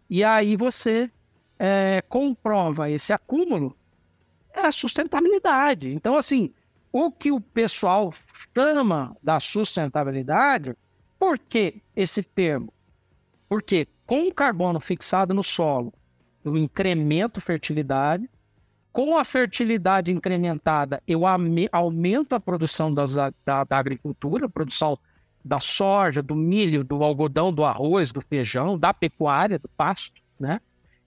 E aí você é, comprova esse acúmulo, é a sustentabilidade. Então, assim, o que o pessoal chama da sustentabilidade, por que esse termo? Porque com o carbono fixado no solo, eu incremento fertilidade, com a fertilidade incrementada, eu aumento a produção das, da, da agricultura, a produção da soja, do milho, do algodão, do arroz, do feijão, da pecuária, do pasto, né?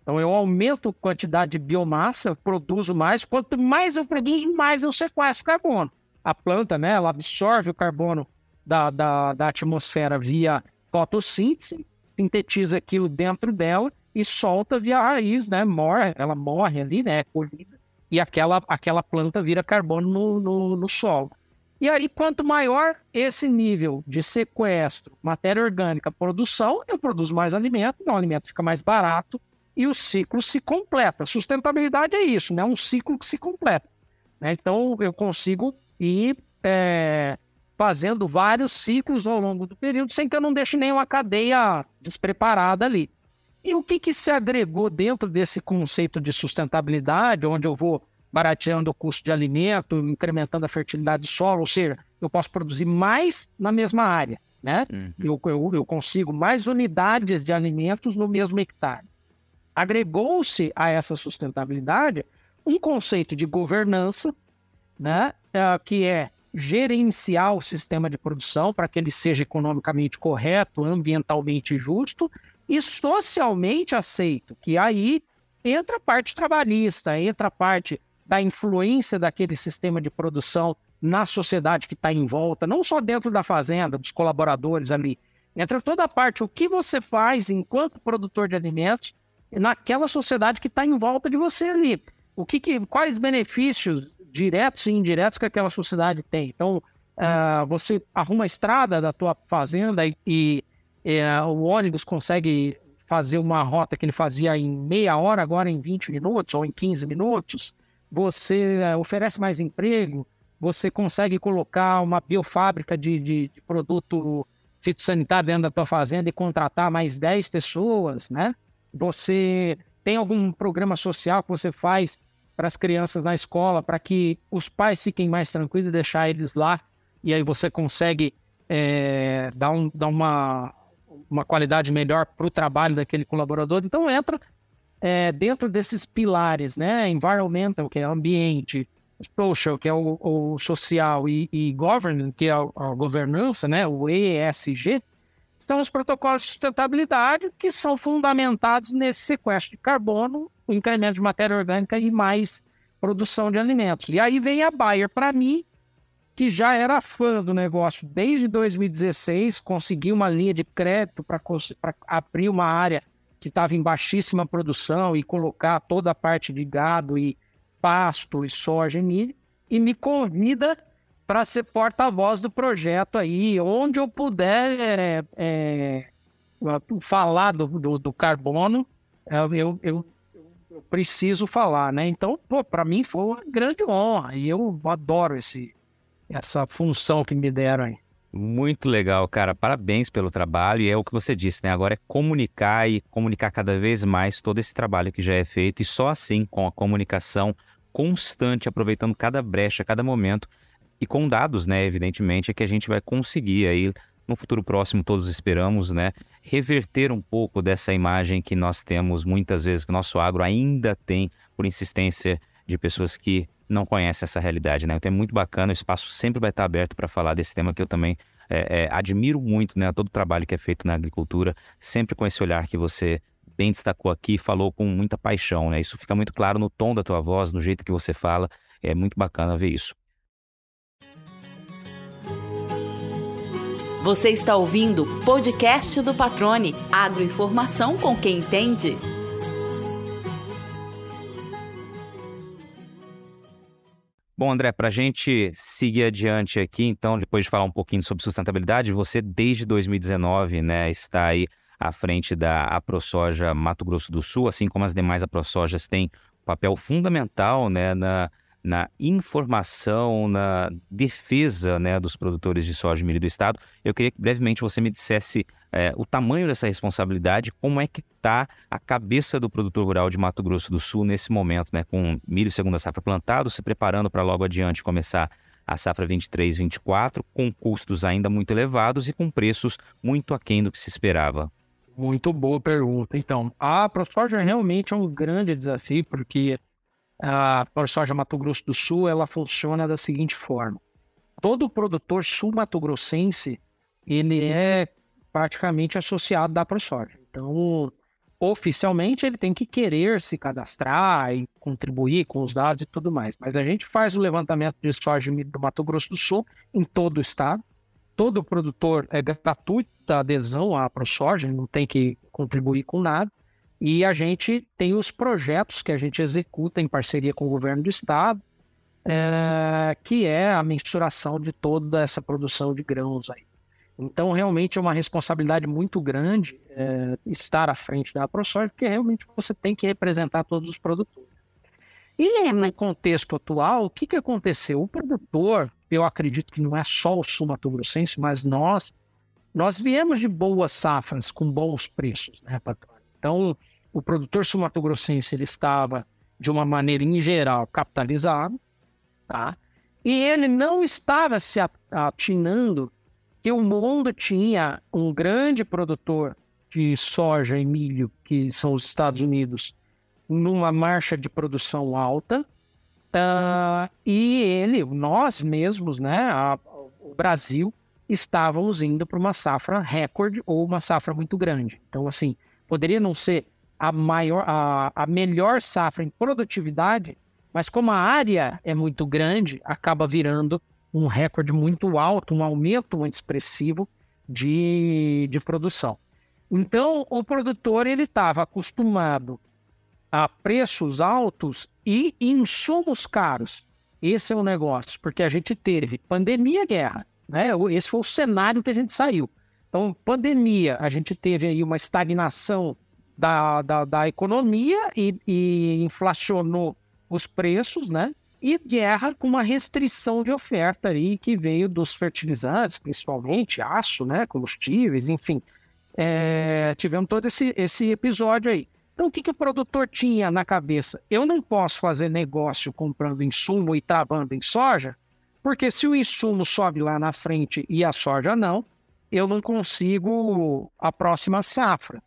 Então eu aumento a quantidade de biomassa, produzo mais. Quanto mais eu produzo, mais eu sequestro carbono. A planta, né, ela absorve o carbono da, da, da atmosfera via fotossíntese, sintetiza aquilo dentro dela e solta via raiz, né? Morre, ela morre ali, né? É e aquela, aquela planta vira carbono no, no, no solo. E aí, quanto maior esse nível de sequestro, matéria orgânica, produção, eu produzo mais alimento, então o alimento fica mais barato, e o ciclo se completa. Sustentabilidade é isso, né? Um ciclo que se completa. Né? Então, eu consigo ir é, fazendo vários ciclos ao longo do período sem que eu não deixe nenhuma cadeia despreparada ali. E o que, que se agregou dentro desse conceito de sustentabilidade, onde eu vou barateando o custo de alimento, incrementando a fertilidade do solo, ou seja, eu posso produzir mais na mesma área, né? Uhum. Eu, eu, eu consigo mais unidades de alimentos no mesmo hectare agregou-se a essa sustentabilidade um conceito de governança, né, é, que é gerenciar o sistema de produção para que ele seja economicamente correto, ambientalmente justo e socialmente aceito, que aí entra a parte trabalhista, entra a parte da influência daquele sistema de produção na sociedade que está em volta, não só dentro da fazenda, dos colaboradores ali, entra toda a parte, o que você faz enquanto produtor de alimentos naquela sociedade que está em volta de você ali. O que, que, quais benefícios diretos e indiretos que aquela sociedade tem? Então, uh, você arruma a estrada da tua fazenda e, e uh, o ônibus consegue fazer uma rota que ele fazia em meia hora, agora em 20 minutos ou em 15 minutos. Você uh, oferece mais emprego, você consegue colocar uma biofábrica de, de, de produto fitossanitário dentro da tua fazenda e contratar mais 10 pessoas, né? Você tem algum programa social que você faz para as crianças na escola, para que os pais fiquem mais tranquilos e deixar eles lá, e aí você consegue é, dar, um, dar uma, uma qualidade melhor para o trabalho daquele colaborador. Então entra é, dentro desses pilares, né? Environmental, que é ambiente, social, que é o, o social, e, e governance, que é a, a governança, né? O ESG, estão os protocolos de sustentabilidade, que são fundamentados nesse sequestro de carbono, o incremento de matéria orgânica e mais produção de alimentos. E aí vem a Bayer para mim, que já era fã do negócio desde 2016, conseguiu uma linha de crédito para abrir uma área que estava em baixíssima produção e colocar toda a parte de gado e pasto e soja e milho, e me convida para ser porta-voz do projeto aí, onde eu puder é, é, falar do, do, do carbono, é, eu, eu, eu, preciso falar, né? Então, para mim foi uma grande honra e eu adoro esse, essa função que me deram aí. Muito legal, cara. Parabéns pelo trabalho. E é o que você disse, né? Agora é comunicar e comunicar cada vez mais todo esse trabalho que já é feito. E só assim, com a comunicação constante, aproveitando cada brecha, cada momento, e com dados, né, evidentemente, é que a gente vai conseguir aí no futuro próximo, todos esperamos, né, reverter um pouco dessa imagem que nós temos muitas vezes, que o nosso agro ainda tem, por insistência de pessoas que não conhecem essa realidade, né? Então é muito bacana, o espaço sempre vai estar aberto para falar desse tema que eu também é, é, admiro muito, né, todo o trabalho que é feito na agricultura, sempre com esse olhar que você bem destacou aqui, falou com muita paixão, né? Isso fica muito claro no tom da tua voz, no jeito que você fala. É muito bacana ver isso. Você está ouvindo podcast do Patrone, agroinformação com quem entende. Bom, André, para a gente seguir adiante aqui, então, depois de falar um pouquinho sobre sustentabilidade, você desde 2019, né, está aí à frente da AproSoja Mato Grosso do Sul, assim como as demais AproSojas têm um papel fundamental, né, na, na informação, na defesa né, dos produtores de soja e milho do estado. Eu queria que brevemente você me dissesse é, o tamanho dessa responsabilidade, como é que está a cabeça do produtor rural de Mato Grosso do Sul nesse momento, né, com milho segunda safra plantado, se preparando para logo adiante começar a safra 23-24, com custos ainda muito elevados e com preços muito aquém do que se esperava. Muito boa pergunta. Então, a ProSoja realmente é um grande desafio, porque a ProSoja Mato Grosso do Sul, ela funciona da seguinte forma. Todo produtor sul-mato-grossense, ele é praticamente associado da ProSoja. Então, oficialmente, ele tem que querer se cadastrar e contribuir com os dados e tudo mais. Mas a gente faz o levantamento de soja do Mato Grosso do Sul em todo o estado. Todo produtor é gratuita a adesão à ProSoja, não tem que contribuir com nada. E a gente tem os projetos que a gente executa em parceria com o governo do estado, é, que é a mensuração de toda essa produção de grãos aí. Então, realmente é uma responsabilidade muito grande é, estar à frente da ProSoja, porque realmente você tem que representar todos os produtores. E no contexto atual, o que, que aconteceu? O produtor, eu acredito que não é só o sul Grossense, mas nós, nós viemos de boas safras com bons preços, né, patrão? Então, o produtor sumatogrossense ele estava, de uma maneira em geral, capitalizado, tá? e ele não estava se atinando que o mundo tinha um grande produtor de soja e milho, que são os Estados Unidos, numa marcha de produção alta, uh, e ele, nós mesmos, né, a, o Brasil, estávamos indo para uma safra recorde ou uma safra muito grande. Então, assim, poderia não ser a maior, a, a melhor safra em produtividade, mas como a área é muito grande, acaba virando um recorde muito alto, um aumento muito expressivo de, de produção. Então, o produtor ele estava acostumado a preços altos e insumos caros. Esse é o negócio, porque a gente teve pandemia, guerra, né? Esse foi o cenário que a gente saiu. Então, pandemia, a gente teve aí uma estagnação da, da, da economia e, e inflacionou os preços, né? E guerra com uma restrição de oferta aí que veio dos fertilizantes, principalmente aço, né? Combustíveis, enfim. É, tivemos todo esse, esse episódio aí. Então, o que, que o produtor tinha na cabeça? Eu não posso fazer negócio comprando insumo e travando em soja, porque se o insumo sobe lá na frente e a soja não, eu não consigo a próxima safra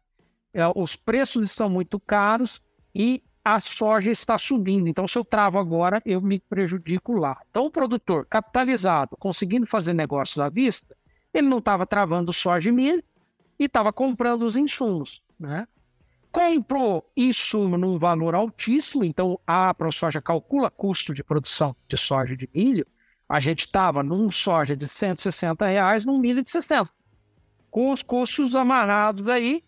os preços estão muito caros e a soja está subindo. Então, se eu travo agora, eu me prejudico lá. Então, o produtor capitalizado, conseguindo fazer negócios à vista, ele não estava travando soja e milho e estava comprando os insumos, né? Comprou insumo num valor altíssimo, então a ProSoja calcula custo de produção de soja e de milho. A gente estava num soja de 160 reais, num milho de 60. Com os custos amarrados aí,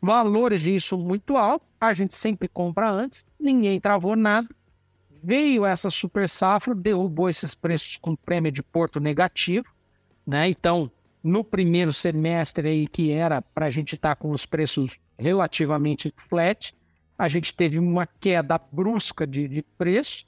valores disso muito altos, a gente sempre compra antes, ninguém travou nada. Veio essa super safra, derrubou esses preços com prêmio de porto negativo, né? Então, no primeiro semestre aí, que era para a gente estar tá com os preços relativamente flat, a gente teve uma queda brusca de, de preço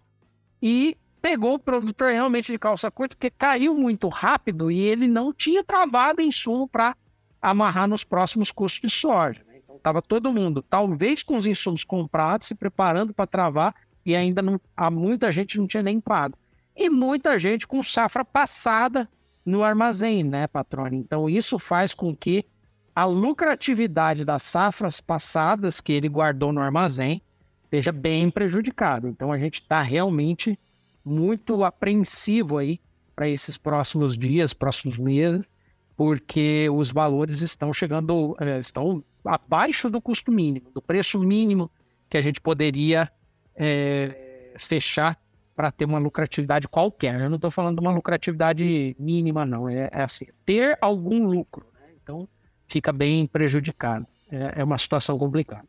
e pegou o produtor realmente de calça curta, porque caiu muito rápido e ele não tinha travado insumo para amarrar nos próximos custos de soja. Tava todo mundo, talvez com os insumos comprados, se preparando para travar, e ainda não, há muita gente não tinha nem pago. E muita gente com safra passada no armazém, né, patrônio? Então isso faz com que a lucratividade das safras passadas que ele guardou no armazém seja bem prejudicado. Então a gente está realmente muito apreensivo aí para esses próximos dias, próximos meses, porque os valores estão chegando, eh, estão abaixo do custo mínimo, do preço mínimo que a gente poderia é, fechar para ter uma lucratividade qualquer. Eu não estou falando de uma lucratividade mínima, não. É, é assim, ter algum lucro. Né? Então, fica bem prejudicado. É, é, uma situação complicada.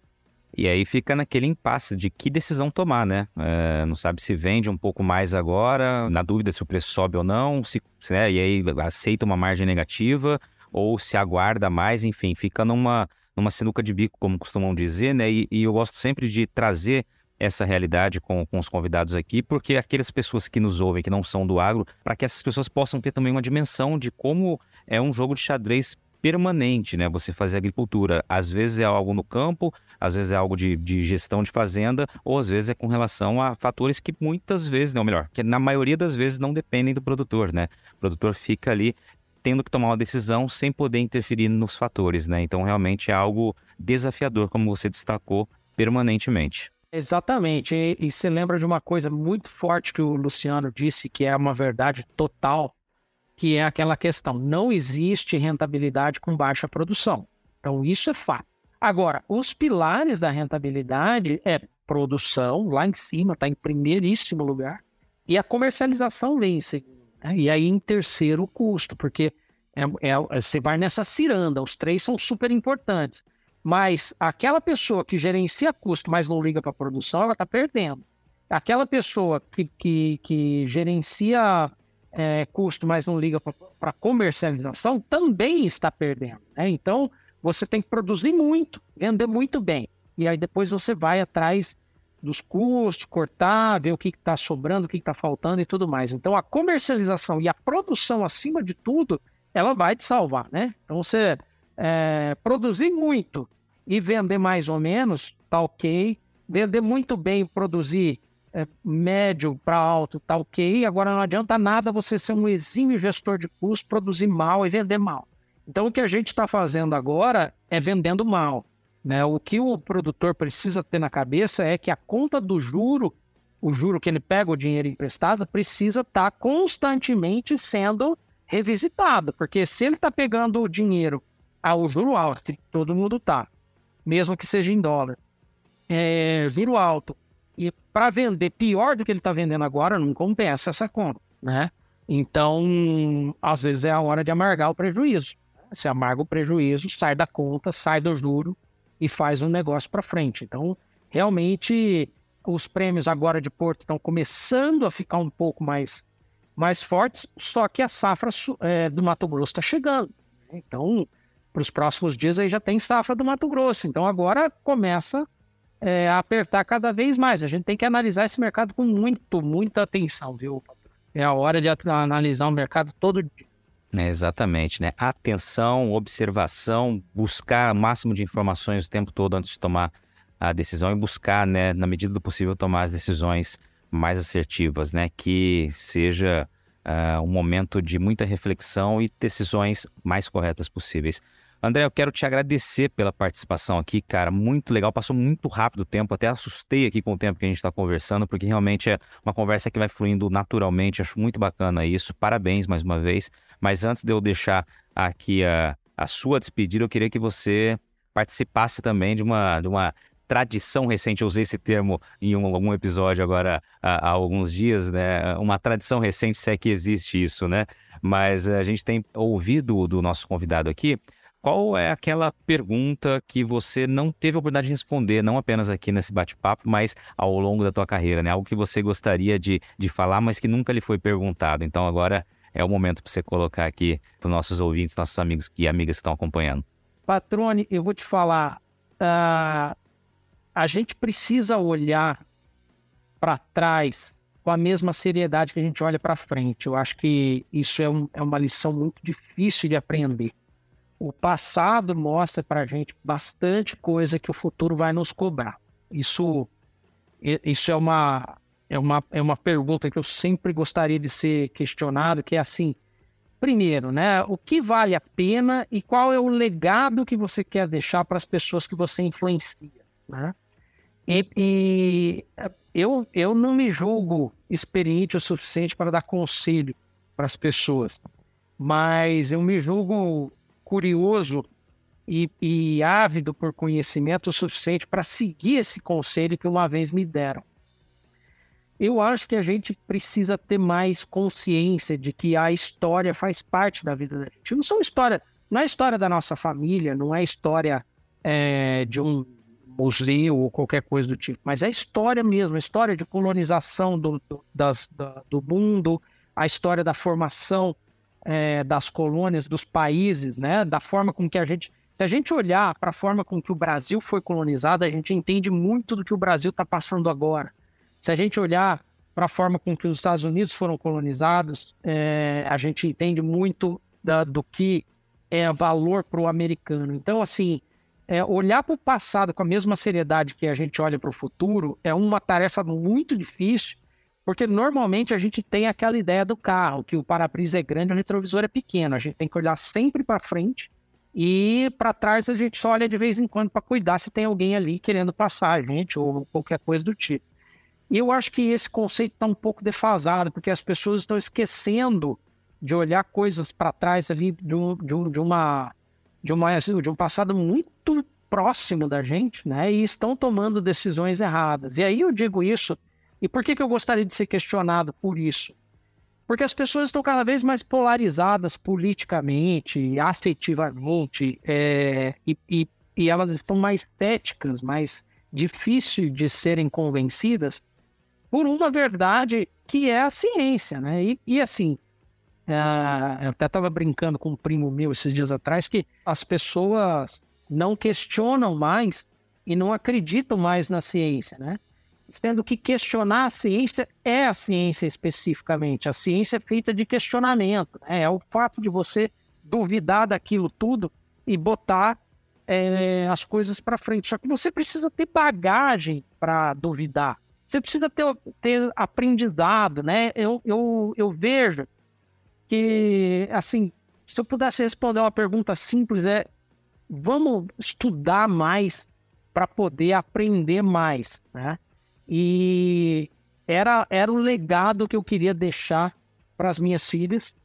E aí fica naquele impasse de que decisão tomar, né? É, não sabe se vende um pouco mais agora, na dúvida se o preço sobe ou não, se, né? e aí aceita uma margem negativa ou se aguarda mais, enfim, fica numa, numa sinuca de bico, como costumam dizer, né? E, e eu gosto sempre de trazer essa realidade com, com os convidados aqui, porque aquelas pessoas que nos ouvem, que não são do agro, para que essas pessoas possam ter também uma dimensão de como é um jogo de xadrez permanente, né? Você fazer agricultura. Às vezes é algo no campo, às vezes é algo de, de gestão de fazenda, ou às vezes é com relação a fatores que muitas vezes, não, melhor, que na maioria das vezes não dependem do produtor, né? O produtor fica ali tendo que tomar uma decisão sem poder interferir nos fatores, né? Então realmente é algo desafiador, como você destacou, permanentemente. Exatamente. E, e você lembra de uma coisa muito forte que o Luciano disse, que é uma verdade total, que é aquela questão: não existe rentabilidade com baixa produção. Então, isso é fato. Agora, os pilares da rentabilidade é produção, lá em cima, está em primeiríssimo lugar, e a comercialização vem em segundo. Né? E aí, em terceiro, o custo, porque é, é, você vai nessa ciranda, os três são super importantes. Mas aquela pessoa que gerencia custo, mas não liga para a produção, ela está perdendo. Aquela pessoa que, que, que gerencia é, custo, mas não liga para comercialização, também está perdendo. Né? Então, você tem que produzir muito, vender muito bem. E aí depois você vai atrás dos custos, cortar, ver o que está sobrando, o que está faltando e tudo mais. Então, a comercialização e a produção, acima de tudo, ela vai te salvar, né? Então, você é, produzir muito e vender mais ou menos, tá ok. Vender muito bem, produzir é, médio para alto, tá ok. Agora não adianta nada você ser um exímio gestor de custo, produzir mal e vender mal. Então o que a gente está fazendo agora é vendendo mal. Né? O que o produtor precisa ter na cabeça é que a conta do juro, o juro que ele pega o dinheiro emprestado, precisa estar tá constantemente sendo revisitado. Porque se ele está pegando o dinheiro ao juro alto, todo mundo está, mesmo que seja em dólar, é, juro alto, e para vender pior do que ele está vendendo agora, não compensa essa conta, né? Então, às vezes é a hora de amargar o prejuízo. Se amarga o prejuízo, sai da conta, sai do juro e faz um negócio para frente. Então, realmente, os prêmios agora de Porto estão começando a ficar um pouco mais, mais fortes, só que a safra é, do Mato Grosso está chegando. Né? Então, para os próximos dias aí já tem safra do Mato Grosso. Então, agora começa é, apertar cada vez mais. A gente tem que analisar esse mercado com muito, muita atenção, viu? É a hora de analisar o mercado todo dia. É, exatamente, né? Atenção, observação, buscar o máximo de informações o tempo todo antes de tomar a decisão e buscar, né, na medida do possível, tomar as decisões mais assertivas, né? Que seja uh, um momento de muita reflexão e decisões mais corretas possíveis. André, eu quero te agradecer pela participação aqui, cara. Muito legal, passou muito rápido o tempo. Até assustei aqui com o tempo que a gente está conversando, porque realmente é uma conversa que vai fluindo naturalmente. Acho muito bacana isso. Parabéns mais uma vez. Mas antes de eu deixar aqui a, a sua despedida, eu queria que você participasse também de uma, de uma tradição recente, eu usei esse termo em um, algum episódio agora há, há, alguns dias, né? Uma tradição recente, se é que existe isso, né? Mas a gente tem ouvido do nosso convidado aqui qual é aquela pergunta que você não teve a oportunidade de responder, não apenas aqui nesse bate-papo, mas ao longo da tua carreira, né? Algo que você gostaria de, de falar, mas que nunca lhe foi perguntado. Então agora é o momento para você colocar aqui para os nossos ouvintes, nossos amigos e amigas que estão acompanhando. Patrone, eu vou te falar, uh, a gente precisa olhar para trás com a mesma seriedade que a gente olha para frente. Eu acho que isso é, um, é uma lição muito difícil de aprender o passado mostra para a gente bastante coisa que o futuro vai nos cobrar. Isso, isso é uma, é uma, é uma pergunta que eu sempre gostaria de ser questionado, que é assim, primeiro, né, o que vale a pena e qual é o legado que você quer deixar para as pessoas que você influencia, né? E, e eu, eu não me julgo experiente o suficiente para dar conselho para as pessoas, mas eu me julgo curioso e, e ávido por conhecimento o suficiente para seguir esse conselho que uma vez me deram. Eu acho que a gente precisa ter mais consciência de que a história faz parte da vida da gente. Não são história, não é história da nossa família, não é história é, de um museu ou qualquer coisa do tipo, mas é história mesmo, a história de colonização do, do, das, da, do mundo, a história da formação é, das colônias, dos países, né? Da forma com que a gente. Se a gente olhar para a forma com que o Brasil foi colonizado, a gente entende muito do que o Brasil está passando agora. Se a gente olhar para a forma com que os Estados Unidos foram colonizados, é, a gente entende muito da, do que é valor para o americano. Então, assim, é, olhar para o passado com a mesma seriedade que a gente olha para o futuro é uma tarefa muito difícil, porque normalmente a gente tem aquela ideia do carro, que o para-brisa é grande, o retrovisor é pequeno. A gente tem que olhar sempre para frente e para trás a gente só olha de vez em quando para cuidar se tem alguém ali querendo passar a gente ou qualquer coisa do tipo. E eu acho que esse conceito está um pouco defasado, porque as pessoas estão esquecendo de olhar coisas para trás ali de, um, de, um, de, uma, de, uma, de um passado muito próximo da gente, né? E estão tomando decisões erradas. E aí eu digo isso e por que, que eu gostaria de ser questionado por isso? Porque as pessoas estão cada vez mais polarizadas politicamente, afetivamente, é, e, e, e, elas estão mais estéticas, mais difíceis de serem convencidas por uma verdade que é a ciência, né? E, e assim, é, eu até estava brincando com um primo meu esses dias atrás que as pessoas não questionam mais e não acreditam mais na ciência, né? Sendo que questionar a ciência é a ciência especificamente. A ciência é feita de questionamento, né? é o fato de você duvidar daquilo tudo e botar é, as coisas para frente. Só que você precisa ter bagagem para duvidar. Você precisa ter, ter aprendizado, né? Eu, eu, eu vejo que, assim, se eu pudesse responder uma pergunta simples, é vamos estudar mais para poder aprender mais, né? E era, era o legado que eu queria deixar para as minhas filhas,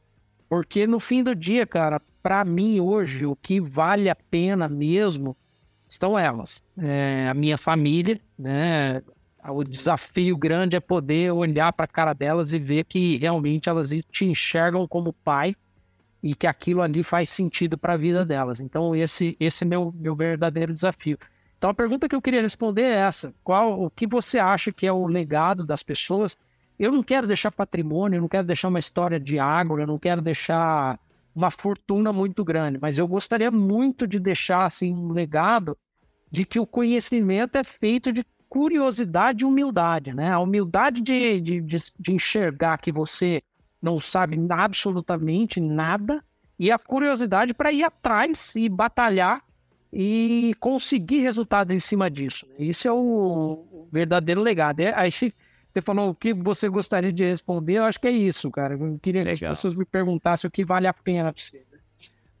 porque no fim do dia, cara, para mim hoje, o que vale a pena mesmo estão elas. É, a minha família, né? O desafio grande é poder olhar para a cara delas e ver que realmente elas te enxergam como pai e que aquilo ali faz sentido para a vida delas. Então, esse, esse é meu, meu verdadeiro desafio. Então a pergunta que eu queria responder é essa: qual o que você acha que é o legado das pessoas? Eu não quero deixar patrimônio, eu não quero deixar uma história de água, eu não quero deixar uma fortuna muito grande, mas eu gostaria muito de deixar assim um legado de que o conhecimento é feito de curiosidade e humildade, né? A humildade de, de, de, de enxergar que você não sabe absolutamente nada e a curiosidade para ir atrás e batalhar e conseguir resultados em cima disso. Isso é o verdadeiro legado. É, aí você falou o que você gostaria de responder, eu acho que é isso, cara. Eu queria Legal. que as pessoas me perguntassem o que vale a pena para você. Né?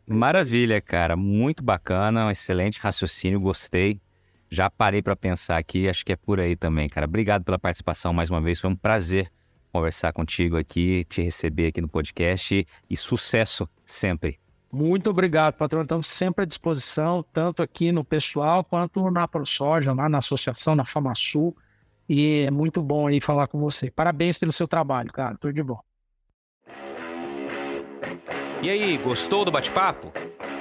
Maravilha, cara. Muito bacana, um excelente raciocínio, gostei. Já parei para pensar aqui, acho que é por aí também, cara. Obrigado pela participação mais uma vez, foi um prazer conversar contigo aqui, te receber aqui no podcast e sucesso sempre. Muito obrigado, patrão. Estamos sempre à disposição, tanto aqui no pessoal quanto na ProSoja, lá na associação, na FamaSul. E é muito bom aí falar com você. Parabéns pelo seu trabalho, cara. Tudo de bom. E aí, gostou do bate-papo?